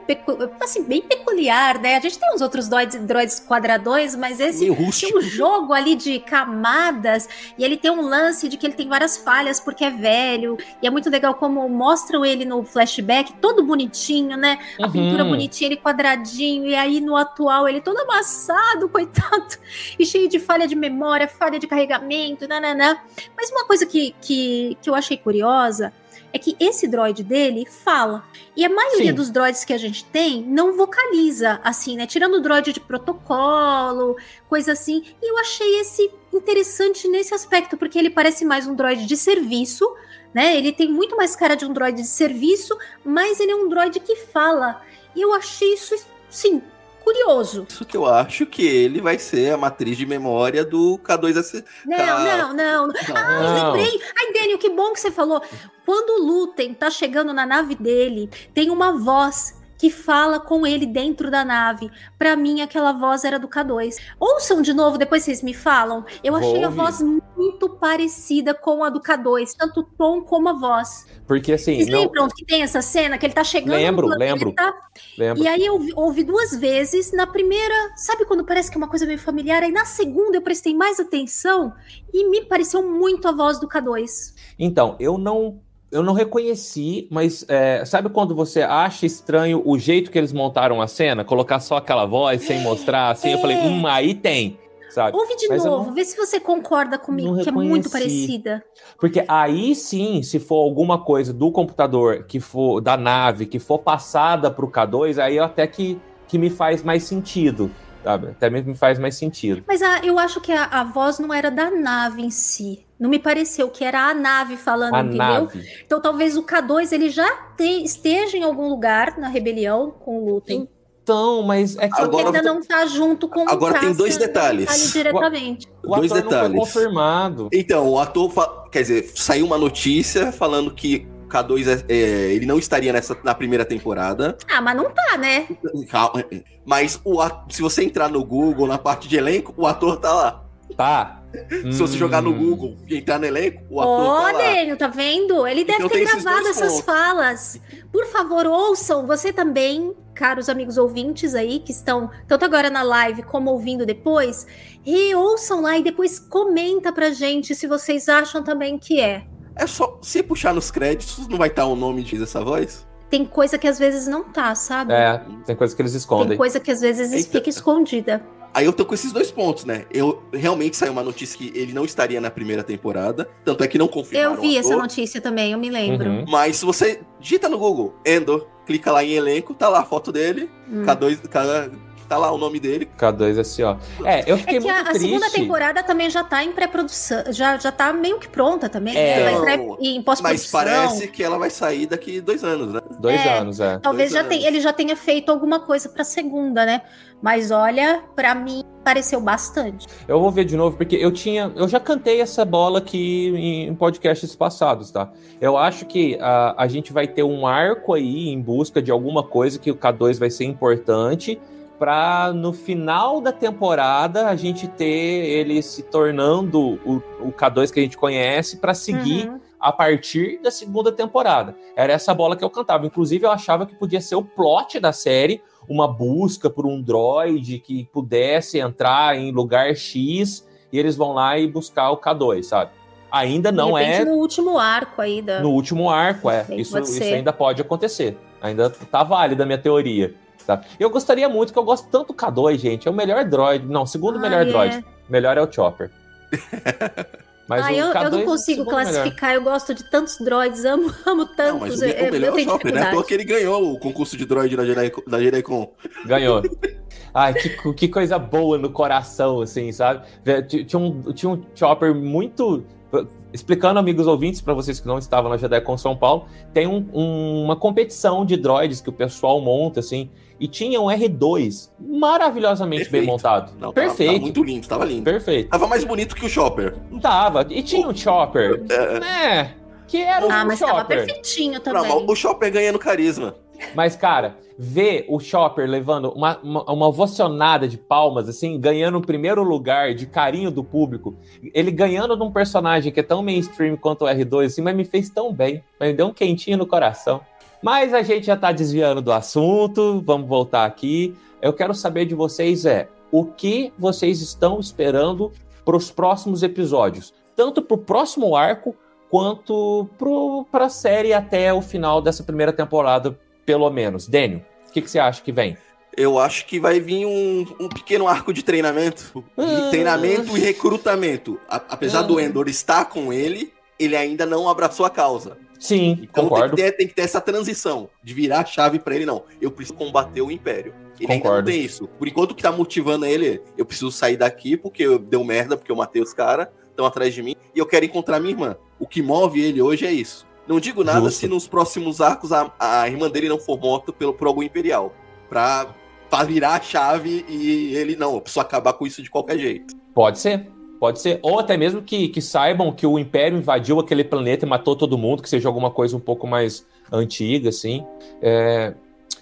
assim, bem peculiar, né? A gente tem uns outros droids, droids quadradões, mas esse tem um jogo ali de camadas e ele tem um lance de que ele tem várias falhas porque é velho. E é muito legal como mostram ele no flashback, todo bonitinho, né? A Uhum. pintura bonitinha, ele quadradinho, e aí no atual ele todo amassado, coitado, e cheio de falha de memória, falha de carregamento, nananã. Mas uma coisa que, que, que eu achei curiosa é que esse droid dele fala. E a maioria Sim. dos droids que a gente tem não vocaliza, assim, né? Tirando o droid de protocolo, coisa assim. E eu achei esse interessante nesse aspecto, porque ele parece mais um droid de serviço, né? Ele tem muito mais cara de um droid de serviço, mas ele é um droid que fala. E eu achei isso, sim, curioso. Isso que eu acho que ele vai ser a matriz de memória do K2S. Não, não, não. Ai, Não. lembrei. Ai, Daniel, que bom que você falou. Quando o Lutem tá chegando na nave dele, tem uma voz que fala com ele dentro da nave. Pra mim, aquela voz era do K2. Ouçam de novo, depois vocês me falam. Eu Vou achei a ouvir. voz muito parecida com a do K2, tanto o tom como a voz. porque assim, Vocês não, lembram que tem essa cena que ele tá chegando Lembro, planeta? lembro. lembro. E aí eu vi- ouvi duas vezes. Na primeira, sabe quando parece que é uma coisa meio familiar? Aí na segunda eu prestei mais atenção e me pareceu muito a voz do K2. Então, eu não eu não reconheci, mas é, sabe quando você acha estranho o jeito que eles montaram a cena? Colocar só aquela voz sem mostrar, assim, eu falei, É. hum, aí tem, sabe? Ouve de Mas novo, não- vê se você concorda comigo, que é muito parecida. Porque aí sim, se for alguma coisa do computador, que for da nave, que for passada pro K2, aí até que, que me faz mais sentido, sabe? Até mesmo me faz mais sentido. Mas a- eu acho que a, a voz não era da nave em si. Não me pareceu que era a nave falando, A entendeu? nave. Então talvez o K2 ele já te- esteja em algum lugar na rebelião com o Lutem. Então, mas é que Só que Agora- ainda não tá junto com Agora o tem dois detalhes. ali diretamente. o dois ator não foi detalhes. confirmado. Então, o ator. Quer dizer, saiu uma notícia falando que o K2 é- é, ele não estaria nessa, na primeira temporada. Ah, mas não tá, né? Calma. Mas o, a- se você entrar no Google, na parte de elenco, o ator tá lá. Tá. Se você jogar no Hum. Google e entrar no elenco, o ator Ó, tá lá. Daniel, tá vendo? Ele deve Então ter tem gravado essas pontos. falas. Por favor, ouçam. Você também, caros amigos ouvintes aí, que estão tanto agora na live como ouvindo depois, reouçam lá e depois comenta pra gente se vocês acham também que é. É só. Se puxar nos créditos, não vai estar o nome de essa voz? Tem coisa que às vezes não tá, sabe? É, tem coisa que eles Tem escondem. coisa que às vezes Eita. fica escondida. Aí eu tô com esses dois pontos, né? Eu realmente saiu uma notícia que ele não estaria na primeira temporada, tanto é que não confirmaram. Eu vi o essa notícia também, eu me lembro. Uhum. Mas se você digita no Google Endor, clica lá em elenco, tá lá a foto dele, Hum. K2, K, tá lá o nome dele. K2 assim, ó. É, eu fiquei É que muito a, a triste. segunda temporada também já tá em pré-produção, já, já tá meio que pronta também, É. né? Não, pré- em Mas parece que ela vai sair daqui dois anos, né? Dois É. anos, é. Talvez dois já tenha- ele já tenha feito alguma coisa pra segunda, né? Mas olha, pra mim pareceu bastante. Eu vou ver de novo, porque eu tinha. Eu já cantei essa bola aqui em, em podcasts passados, tá? Eu acho que a, a gente vai ter um arco aí em busca de alguma coisa que o K2 vai ser importante. Pra no final da temporada a gente ter ele se tornando o, o K2 que a gente conhece pra seguir Uhum. a partir da segunda temporada. Era essa bola que eu cantava. Inclusive, eu achava que podia ser o plot da série, uma busca por um droid que pudesse entrar em lugar X e eles vão lá e buscar o K2, sabe? Ainda não repente, é no último arco aí da. no último arco, é. Isso, isso ainda pode acontecer. Ainda tá válida a minha teoria. Tá? Eu gostaria muito, que eu gosto tanto do K2, gente. É o melhor droid. Não, segundo Ah, melhor é. droid. Melhor é o Chopper. Mas ah, eu, eu, não é consigo classificar, melhor. eu gosto de tantos droids, amo, amo tantos. Não, mas o, é, o melhor é o Chopper, né? Porque ele ganhou o concurso de droid da, JediCon. Ganhou. Ai, que, que coisa boa no coração, assim, sabe? Tinha um, tinha um Chopper muito explicando, amigos ouvintes, para vocês que não estavam na JediCon São Paulo, tem um, um, uma competição de droids que o pessoal monta, assim, e tinha um R2 maravilhosamente Perfeito. bem montado. Não, Perfeito. Tava, tava muito lindo, tava lindo. Perfeito. Tava mais bonito que o Chopper. Tava. E tinha um Chopper, é, né? Que era ah, um mas Chopper. tava perfeitinho também. Não, o Chopper ganhando carisma. Mas, cara, ver o Chopper levando uma, uma, uma de palmas, assim, ganhando o primeiro lugar de carinho do público, ele ganhando de um personagem que é tão mainstream quanto o R2, assim, mas me fez tão bem, me deu um quentinho no coração. Mas a gente já tá desviando do assunto, vamos voltar aqui. Eu quero saber de vocês é, o que vocês estão esperando para os próximos episódios? Tanto para o próximo arco, quanto para a série até o final dessa primeira temporada pelo menos. Daniel, o que, que você acha que vem? Eu acho que vai vir um, um pequeno arco de treinamento. De ah. treinamento e recrutamento. A, apesar do ah. Endor estar com ele, ele ainda não abraçou a causa. Sim, então concordo. Tem que, ter, tem que ter essa transição de virar a chave para ele, não. Eu preciso combater o Império. Ele concordo. ainda não tem isso. Por enquanto, o que tá motivando ele, eu preciso sair daqui porque deu merda, porque eu matei os caras, estão atrás de mim, e eu quero encontrar minha irmã. O que move ele hoje é isso. Não digo nada Justo. se nos próximos arcos a, a irmã dele não for morta pelo, por algum imperial. Pra, pra virar a chave e ele, não, eu preciso acabar com isso de qualquer jeito. Pode ser. Pode ser. Ou até mesmo que, que saibam que o Império invadiu aquele planeta e matou todo mundo, que seja alguma coisa um pouco mais antiga, assim. É...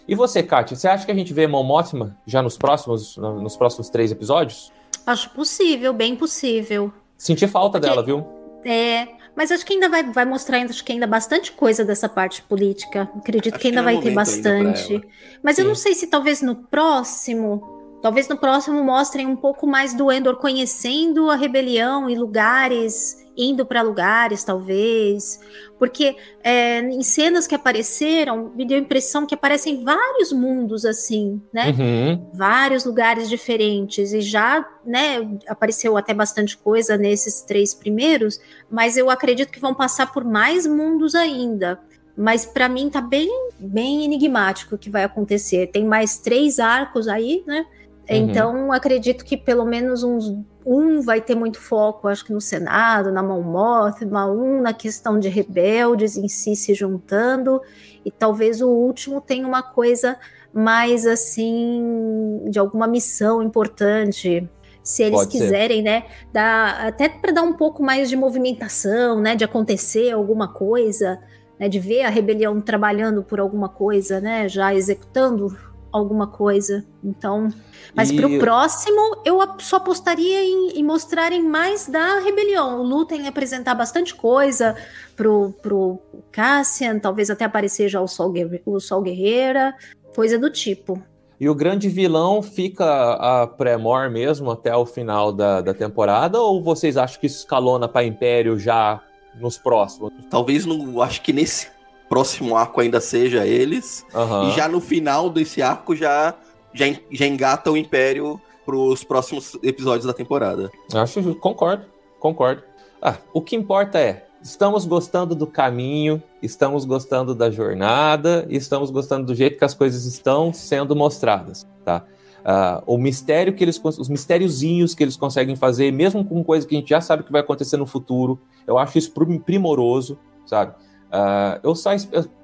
E você, Kátia, você acha que a gente vê Mão Mothma já nos próximos, nos próximos três episódios? Acho possível, bem possível. Senti falta Porque... dela, viu? É, mas acho que ainda vai, vai mostrar ainda, acho que ainda bastante coisa dessa parte política. Acredito acho que ainda que vai ter bastante. Mas Sim. eu não sei se talvez no próximo Talvez no próximo mostrem um pouco mais do Endor conhecendo a rebelião em lugares, indo para lugares, talvez. Porque é, em cenas que apareceram, me deu a impressão que aparecem vários mundos assim, né? Uhum. Vários lugares diferentes. E já, né, apareceu até bastante coisa nesses três primeiros, mas eu acredito que vão passar por mais mundos ainda mas para mim tá bem bem enigmático o que vai acontecer. Tem mais três arcos aí, né? Uhum. Então, acredito que pelo menos uns, um vai ter muito foco, acho que no Senado, na Mão Mothma, um na questão de rebeldes em si se juntando, e talvez o último tenha uma coisa mais assim, de alguma missão importante. Se eles Pode quiserem, ser. né, dar, até para dar um pouco mais de movimentação, né, de acontecer alguma coisa, né, de ver a rebelião trabalhando por alguma coisa, né, já executando alguma coisa. Então, mas e... para o próximo, eu só apostaria em, em, mostrarem mais da rebelião. O Lu tem apresentar bastante coisa pro, pro Cassian, talvez até aparecer já o Sol, o Sol Guerreira, coisa do tipo. E o grande vilão fica a Premor mesmo até o final da, da temporada? Ou vocês acham que isso escalona para Império já nos próximos? Talvez, no, acho que nesse próximo arco ainda seja eles. Uhum. E já no final desse arco já já, já engata o Império pros próximos episódios da temporada. Acho, concordo, concordo. Ah, o que importa é, estamos gostando do caminho, estamos gostando da jornada, estamos gostando do jeito que as coisas estão sendo mostradas, tá? Uh, o mistério que eles, os mistériozinhos que eles conseguem fazer, mesmo com coisa que a gente já sabe que vai acontecer no futuro, eu acho isso primoroso, sabe? Uh, eu só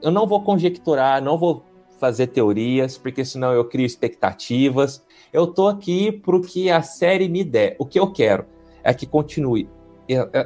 eu, não vou conjecturar, não vou fazer teorias, porque senão eu crio expectativas. Eu tô aqui pro que a série me der. O que eu quero é que continue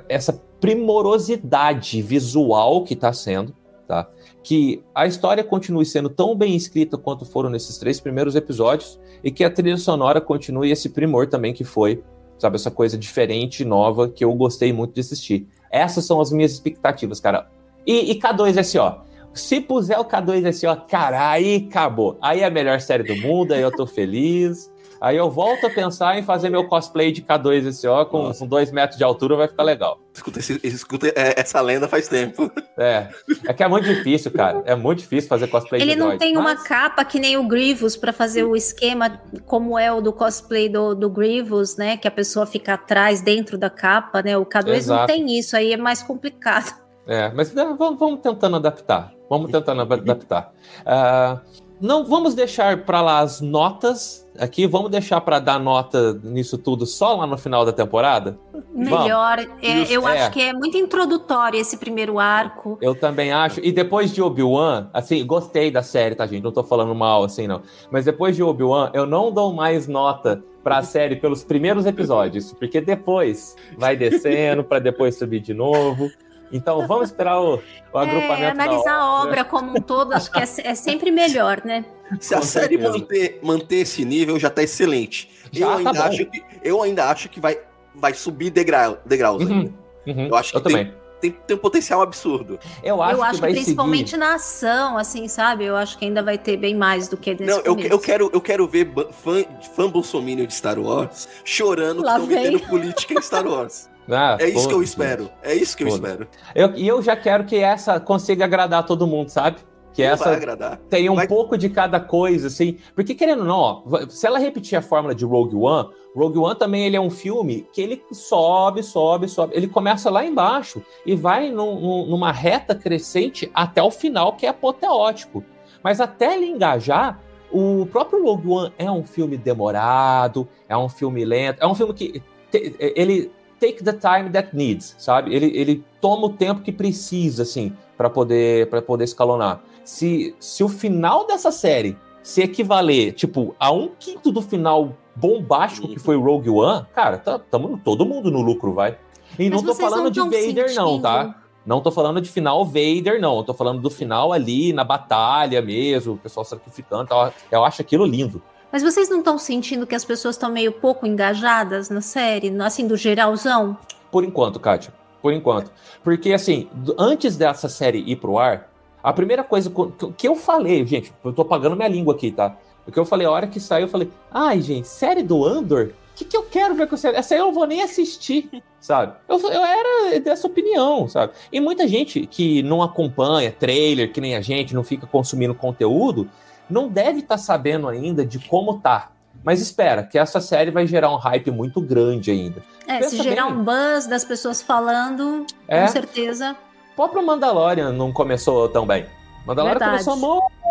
essa primorosidade visual que está sendo, tá? Que a história continue sendo tão bem escrita quanto foram nesses três primeiros episódios e que a trilha sonora continue esse primor também que foi, sabe, essa coisa diferente, nova que eu gostei muito de assistir. Essas são as minhas expectativas, cara. E, e K2SO, se puser o K2 assim, ó, cara, aí acabou. Aí é a melhor série do mundo, aí eu tô feliz. Aí eu volto a pensar em fazer meu cosplay de K2SO com, com dois metros de altura, vai ficar legal. Escuta, esse- escuta é, essa lenda faz tempo. É. É que é muito difícil, cara. É muito difícil fazer cosplay Ele de não droid. tem uma Mas- capa que nem o Grievous pra fazer o esquema como é o do cosplay do, do Grievous, né? Que a pessoa fica atrás, dentro da capa, né? O K2 não Exato. tem isso, aí é mais complicado. É, mas né, vamos, vamos tentando adaptar. Vamos tentando adaptar. Ah, não vamos deixar para lá as notas aqui. Vamos deixar para dar nota nisso tudo só lá no final da temporada. Melhor. É, eu é. acho que é muito introdutório esse primeiro arco. Eu também acho. E depois de Obi-Wan, assim, gostei da série, tá, gente? Não tô falando mal assim, não. Mas depois de Obi-Wan, eu não dou mais nota pra série pelos primeiros episódios, porque depois vai descendo pra depois subir de novo. Então vamos esperar o, o agrupamento. É, da analisar a obra. obra como um todo, acho que é, é sempre melhor, né? Se a Com série certeza. manter, manter esse nível, já tá excelente. Já eu, tá ainda bom. acho que, eu ainda acho que vai, vai subir degrau, degraus Uhum, ainda. uhum. Eu acho que Eu tem, também. tem, tem um potencial absurdo. Eu acho, eu acho que que, vai principalmente seguir. na ação, assim, sabe? Eu acho que ainda vai ter bem mais do que nesse Não, eu, eu, quero, eu quero ver fã, fã bolsominion de Star Wars chorando que Lá estão vem. metendo política em Star Wars. Ah, É isso que eu espero. É isso que eu espero. Eu- E eu, já quero que essa consiga agradar todo mundo, sabe? Que Não essa vai agradar. tem um Vai- pouco de cada coisa, assim. Porque, querendo ou não, ó, se ela repetir a fórmula de Rogue One, Rogue One também ele é um filme que ele sobe, sobe, sobe. Ele começa lá embaixo e vai num- num- numa reta crescente até o final, que é apoteótico. Mas até ele engajar, o próprio Rogue One é um filme demorado, é um filme lento, é um filme que te- ele take the time that needs, sabe? Ele, ele toma o tempo que precisa, assim, para poder para poder escalonar. Se, se o final dessa série se equivaler, tipo, a um quinto do final bombástico que foi Rogue One, cara, tá, tamo todo mundo no lucro, vai. E Mas não tô falando não de Vader, não, sentindo? tá? Não tô falando de final Vader, não. Eu tô falando do final ali, na batalha mesmo, o pessoal sacrificando. tal. Eu acho aquilo lindo. Mas vocês não estão sentindo que as pessoas estão meio pouco engajadas na série, assim, do geralzão? Por enquanto, Kátia. Por enquanto. Porque, assim, antes dessa série ir pro ar, a primeira coisa co- que, eu falei, gente, eu tô pagando minha língua aqui, tá? O que eu falei, a hora que saiu, eu falei, ai, gente, série do Andor? O que, que eu quero ver com essa série? Essa aí eu não vou nem assistir, sabe? Eu, eu era dessa opinião, sabe? E muita gente que não acompanha trailer, que nem a gente, não fica consumindo conteúdo, não deve estar sabendo ainda de como tá. Mas espera, que essa série vai gerar um hype muito grande ainda. É, Pensa se gerar bem. um buzz das pessoas falando, É. com certeza. O próprio Mandalorian não começou tão bem. Mandalorian Verdade. começou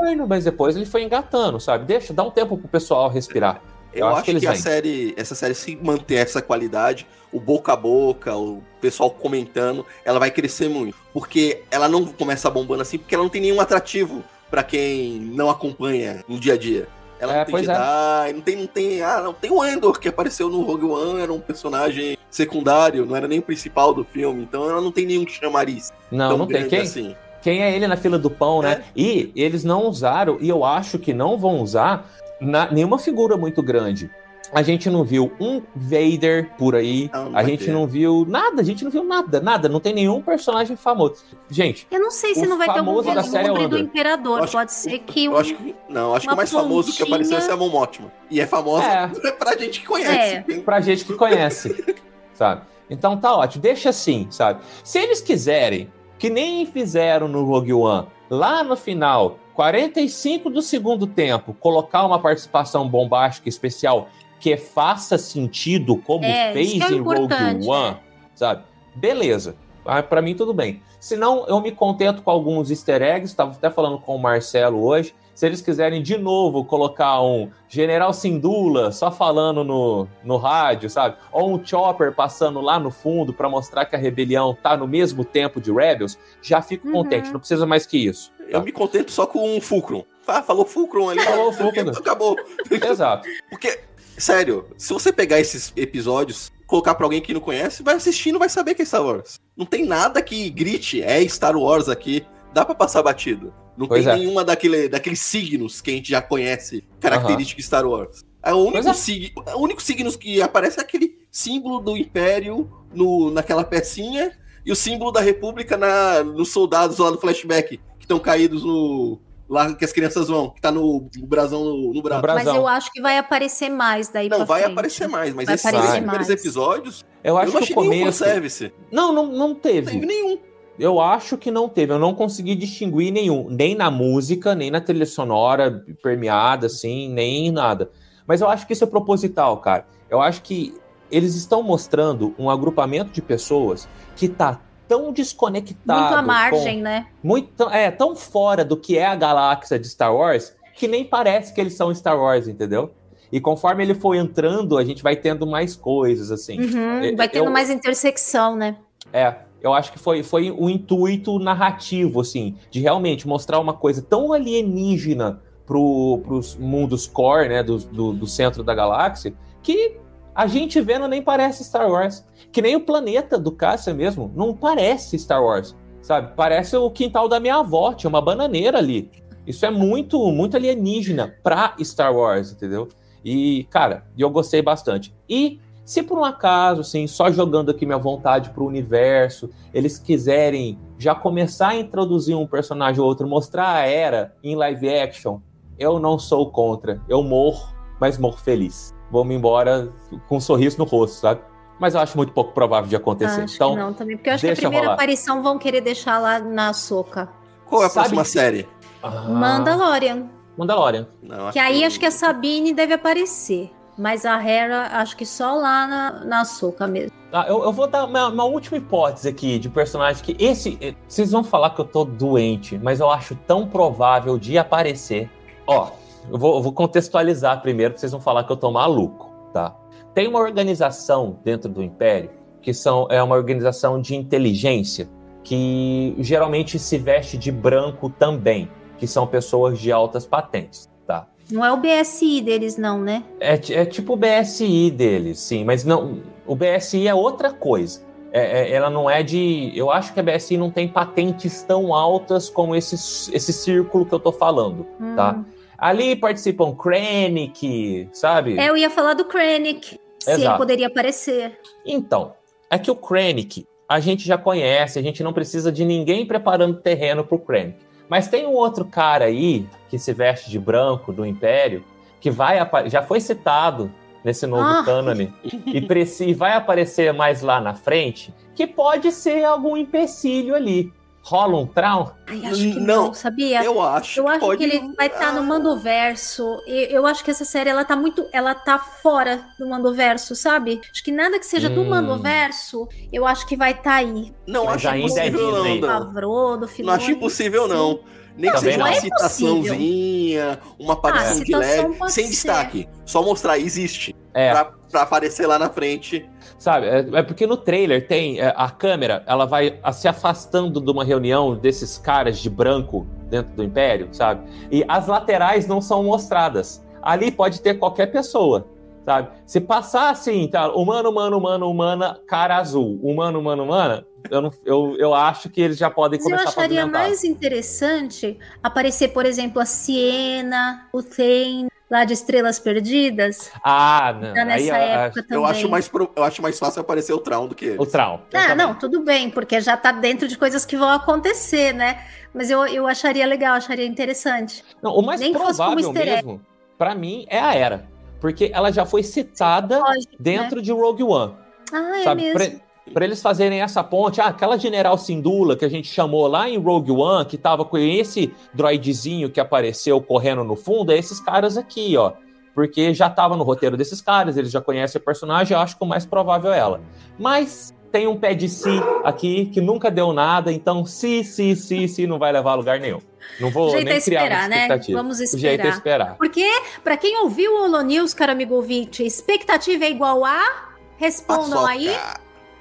morno, mas depois ele foi engatando, sabe? Deixa, dá um tempo pro pessoal respirar. Eu, acho, que, eles a série, essa série, se manter essa qualidade, o boca a boca, o pessoal comentando, ela vai crescer muito. Porque ela não começa bombando assim, porque ela não tem nenhum atrativo pra quem não acompanha no dia a dia. Ela É, não tem é. Jedi, não tem, não tem. Ah, não tem o Endor que apareceu no Rogue One, era um personagem secundário, não era nem o principal do filme, então ela não tem nenhum chamariz. Não, não tem. Quem, assim. quem é ele na fila do pão, né? É. E eles não usaram, e eu acho que não vão usar, na- nenhuma figura muito grande. A gente não viu um Vader por aí, Não, não a gente ter. não viu nada, a gente não viu nada, nada, não tem nenhum personagem famoso. Gente, Eu não sei se não vai ter um famoso vislumbre do Andor. Imperador. Acho- Pode ser que um... Eu acho que. Não, acho que o mais famoso que apareceu é Samon Mothman. E é famosa É. pra gente que conhece. É. pra gente que conhece, sabe? Então tá ótimo, deixa assim, sabe? Se eles quiserem, que nem fizeram no Rogue One, lá no final, 45 do segundo tempo, colocar uma participação bombástica especial que faça sentido como É, fez é em Rogue One, sabe? Beleza. Ah, Pra mim tudo bem. Se não, eu me contento com alguns easter eggs, estava até falando com o Marcelo hoje. Se eles quiserem de novo colocar um General Sindula só falando no, no rádio, sabe? Ou um Chopper passando lá no fundo para mostrar que a rebelião tá no mesmo tempo de Rebels, já fico Uhum. contente, não precisa mais que isso. Eu me contento só com um Fulcrum. Ah, falou Fulcrum ali. Falou Fulcrum. Acabou. Exato. Porque, sério, se você pegar esses episódios, colocar pra alguém que não conhece, vai assistir e não vai saber que é Star Wars. Não tem nada que grite, é Star Wars aqui. Dá pra passar batido. Não Pois tem é. nenhuma daquele, daqueles signos que a gente já conhece, característica de Star Wars. É o único, é. sig... o único signos que aparece é aquele símbolo do Império no, naquela pecinha e o símbolo da República na, nos soldados lá do flashback, que estão caídos no, lá que as crianças vão, que tá no, no brasão no, no braço. Mas eu acho que vai aparecer mais daí Não, pra vai frente. aparecer mais, mas Vai esses aparecer primeiros mais. episódios, Eu acho não que o nenhum começo. fanservice. Não, não, não teve. Teve nenhum. Eu acho que não teve. Eu não consegui distinguir nenhum. Nem na música, nem na trilha sonora permeada, assim, nem nada. Mas eu acho que isso é proposital, cara. Eu acho que eles estão mostrando um agrupamento de pessoas que tá tão desconectado. Muito à com- margem, né? muito é tão fora do que é a galáxia de Star Wars que nem parece que eles são Star Wars, entendeu? E conforme ele for entrando, a gente vai tendo mais coisas assim. Uhum, Eu- vai tendo eu- mais intersecção, né? É, eu acho que foi, foi o intuito narrativo, assim, de realmente mostrar uma coisa tão alienígena pro, pros mundos core, né, do, do, do centro da galáxia, que a gente vendo nem parece Star Wars. Que nem o planeta do Cássia mesmo, não parece Star Wars, sabe? Parece o quintal da minha avó, tinha uma bananeira ali. Isso é muito, muito alienígena pra Star Wars, entendeu? E, cara, eu gostei bastante. E se por um acaso, assim, só jogando aqui minha vontade pro universo, eles quiserem já começar a introduzir um personagem ou outro, mostrar a era em live action, eu não sou contra. Eu morro, mas morro feliz. Vou-me embora com um sorriso no rosto, sabe? Mas eu acho muito pouco provável de acontecer. Acho então, que não também, porque eu acho que a primeira rolar. aparição vão querer deixar lá na soca. Qual é a Sabe- próxima série? Ah, Mandalorian. Mandalorian. Não, Que aí acho que a Sabine deve aparecer. Mas a Hera, acho que só lá na, na soca mesmo. Ah, eu, eu vou dar uma, uma última hipótese aqui de personagem que esse. eh, Vocês vão falar que eu tô doente, mas eu acho tão provável de aparecer. Ó, eu vou, eu vou contextualizar primeiro, pra vocês vão falar que eu tô maluco, tá? Tem uma organização dentro do Império que são, é uma organização de inteligência que geralmente se veste de branco também, que são pessoas de altas patentes, tá? Não é o BSI deles, não, né? É, é tipo o BSI deles, sim, mas não. O BSI é outra coisa. É- é- ela não é de. Eu acho que a BSI não tem patentes tão altas como esse, esse círculo que eu tô falando, tá? Ali participam Krennic, sabe? É, eu ia falar do Krennic. Se ele Exato. poderia aparecer. Então, é que o Krennic a gente já conhece, a gente não precisa de ninguém preparando terreno pro Krennic. Mas tem um outro cara aí que se veste de branco do Império que vai já foi citado nesse novo Ah. cânone e e vai aparecer mais lá na frente, que pode ser algum empecilho ali. Rola um traum? Ai, acho que não, sabia? Eu acho. Eu que acho pode... que ele vai estar no Mandoverso. Eu acho que essa série ela tá muito, ela tá fora do Mandoverso, sabe? Acho que nada que seja do Hum. Mandoverso, eu acho que vai estar aí. Não Mas acho ainda é impossível, não, Disney. Dan. Favreau, do Não Filoni. acho impossível, não. Nem que Também seja não. uma É citaçãozinha, uma aparição Ah, de leve, sem ser. destaque. Só mostrar, existe. É. Pra, pra aparecer lá na frente. Sabe, é, é porque no trailer tem é, a câmera, ela vai a- se afastando de uma reunião desses caras de branco dentro do Império, sabe? E as laterais não são mostradas. Ali pode ter qualquer pessoa, sabe? Se passar assim, tá, humano, humano, humano, humana, cara azul, humano, humano, humana, eu, não, eu, eu acho que eles já podem Mas eu começar a acharia pavimentar. mais interessante aparecer, por exemplo, a Siena, o Thane, lá de Estrelas Perdidas. Ah, não. Tá nessa aí, época também. Eu acho, mais pro- eu acho mais fácil aparecer o Traum do que ele. o Traum. Ah, também. não, tudo bem, porque já tá dentro de coisas que vão acontecer, né? Mas eu, eu acharia legal, acharia interessante. Não, o mais Nem que fosse como provável mesmo, pra mim, é a Era. Porque ela já foi citada Lógico, dentro de Rogue One. Ah, é sabe? mesmo. Pra, pra eles fazerem essa ponte, ah, aquela General Sindula que a gente chamou lá em Rogue One, que tava com esse droidzinho que apareceu correndo no fundo, é esses caras aqui, ó. Porque já tava no roteiro desses caras, eles já conhecem o personagem, eu acho que o mais provável é ela. Mas tem um pé de si aqui que nunca deu nada, então se, se, se, se não vai levar a lugar nenhum. Não vou jeito nem é criar esperar, né? expectativa. Vamos O jeito é esperar. esperar. Porque, pra quem ouviu o Holonews, cara amigo ouvinte, expectativa é igual a. Respondam Paçoca. aí.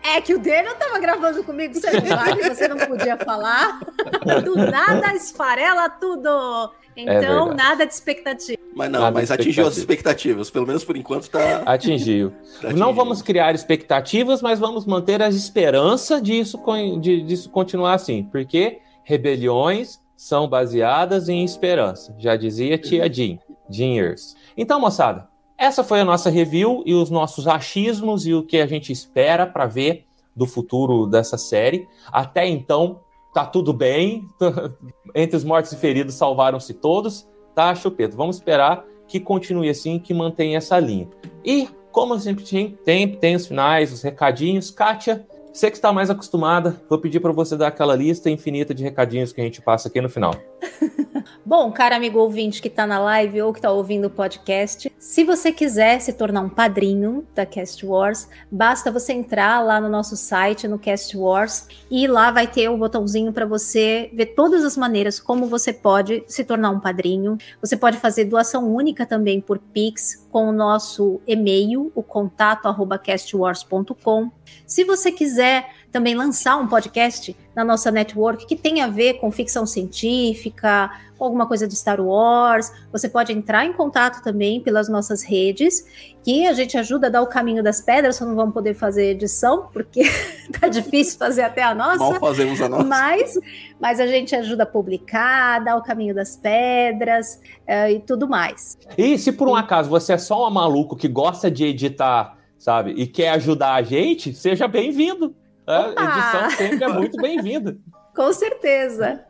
É que o Daniel tava gravando comigo celular e você não podia falar. Do nada esfarela tudo. Então, verdade. nada de expectativa. Mas não, Nada mas atingiu as expectativa. expectativas. Pelo menos por enquanto tá. Atingiu. tá Não atingindo. vamos criar expectativas, mas vamos manter a esperança disso, de- disso continuar assim. Porque rebeliões são baseadas em esperança. Já dizia tia Jean. Jean Ears. Então, moçada, essa foi a nossa review e os nossos achismos e o que a gente espera para ver do futuro dessa série. Até então, tá tudo bem. Entre os mortos e feridos salvaram-se todos, tá, Chupeto? Vamos esperar que continue assim, que mantenha essa linha. E, como sempre tem, tem os finais, os recadinhos. Kátia, você que está mais acostumada, vou pedir para você dar aquela lista infinita de recadinhos que a gente passa aqui no final. Bom, cara amigo ouvinte que está na live ou que está ouvindo o podcast, se você quiser se tornar um padrinho da Cast Wars, basta você entrar lá no nosso site, no Cast Wars, e lá vai ter um botãozinho para você ver todas as maneiras como você pode se tornar um padrinho. Você pode fazer doação única também por Pix com o nosso e-mail, o contato arroba castwars.com. Se você quiser também lançar um podcast na nossa network que tem a ver com ficção científica, com alguma coisa de Star Wars, você pode entrar em contato também pelas nossas redes, que a gente ajuda a dar o caminho das pedras, só não vamos poder fazer edição, porque tá difícil fazer até a nossa. Mal fazemos a nossa. Mas, mas a gente ajuda a publicar, dar o caminho das pedras uh, e tudo mais. E se por um acaso você é só um maluco que gosta de editar, sabe, e quer ajudar a gente, seja bem-vindo. A edição sempre é muito bem-vinda. Com certeza.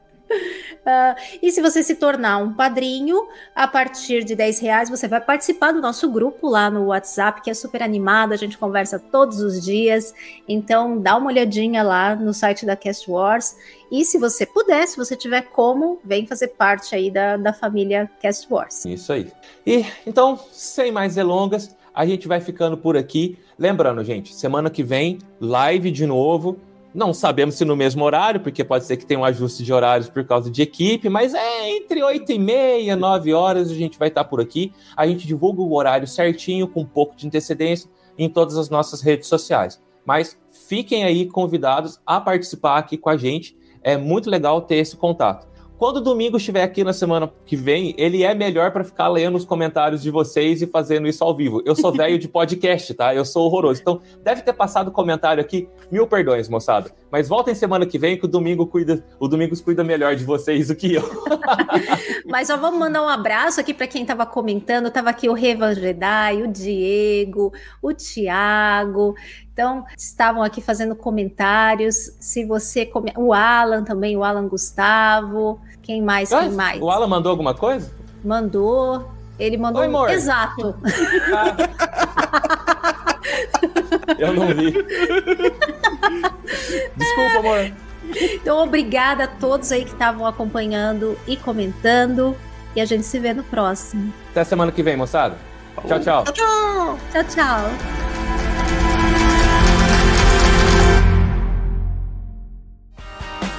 Uh, e se você se tornar um padrinho, a partir de 10 reais você vai participar do nosso grupo lá no WhatsApp, que é super animado, a gente conversa todos os dias. Então dá uma olhadinha lá no site da Cast Wars. E se você puder, se você tiver como, vem fazer parte aí da, da família Cast Wars. Isso aí. E então, sem mais delongas, a gente vai ficando por aqui. Lembrando, gente, semana que vem, live de novo. Não sabemos se no mesmo horário, porque pode ser que tenha um ajuste de horários por causa de equipe, mas é entre 8 e meia, 9 horas a gente vai estar por aqui. A gente divulga o horário certinho, com um pouco de antecedência, em todas as nossas redes sociais. Mas fiquem aí convidados a participar aqui com a gente. É muito legal ter esse contato. Quando o domingo estiver aqui na semana que vem, ele é melhor para ficar lendo os comentários de vocês e fazendo isso ao vivo. Eu sou velho de podcast, tá? Eu sou horroroso. Então, deve ter passado comentário aqui. Mil perdões, moçada. Mas voltem semana que vem que o domingo cuida, o Domingos cuida melhor de vocês do que eu. Mas só vamos mandar um abraço aqui para quem estava comentando. Tava aqui o Reva Jedi, o Diego, o Tiago. Então, estavam aqui fazendo comentários. Se você. Come... O Alan também, o Alan Gustavo. Quem mais? Quem mais? O Alan mandou alguma coisa? Mandou. Ele mandou. Oi, amor. Exato. Ah. Eu não vi. Desculpa, amor. Então, obrigada a todos aí que estavam acompanhando e comentando. E a gente se vê no próximo. Até semana que vem, moçada. Tchau, tchau. Tchau, tchau. Tchau, tchau.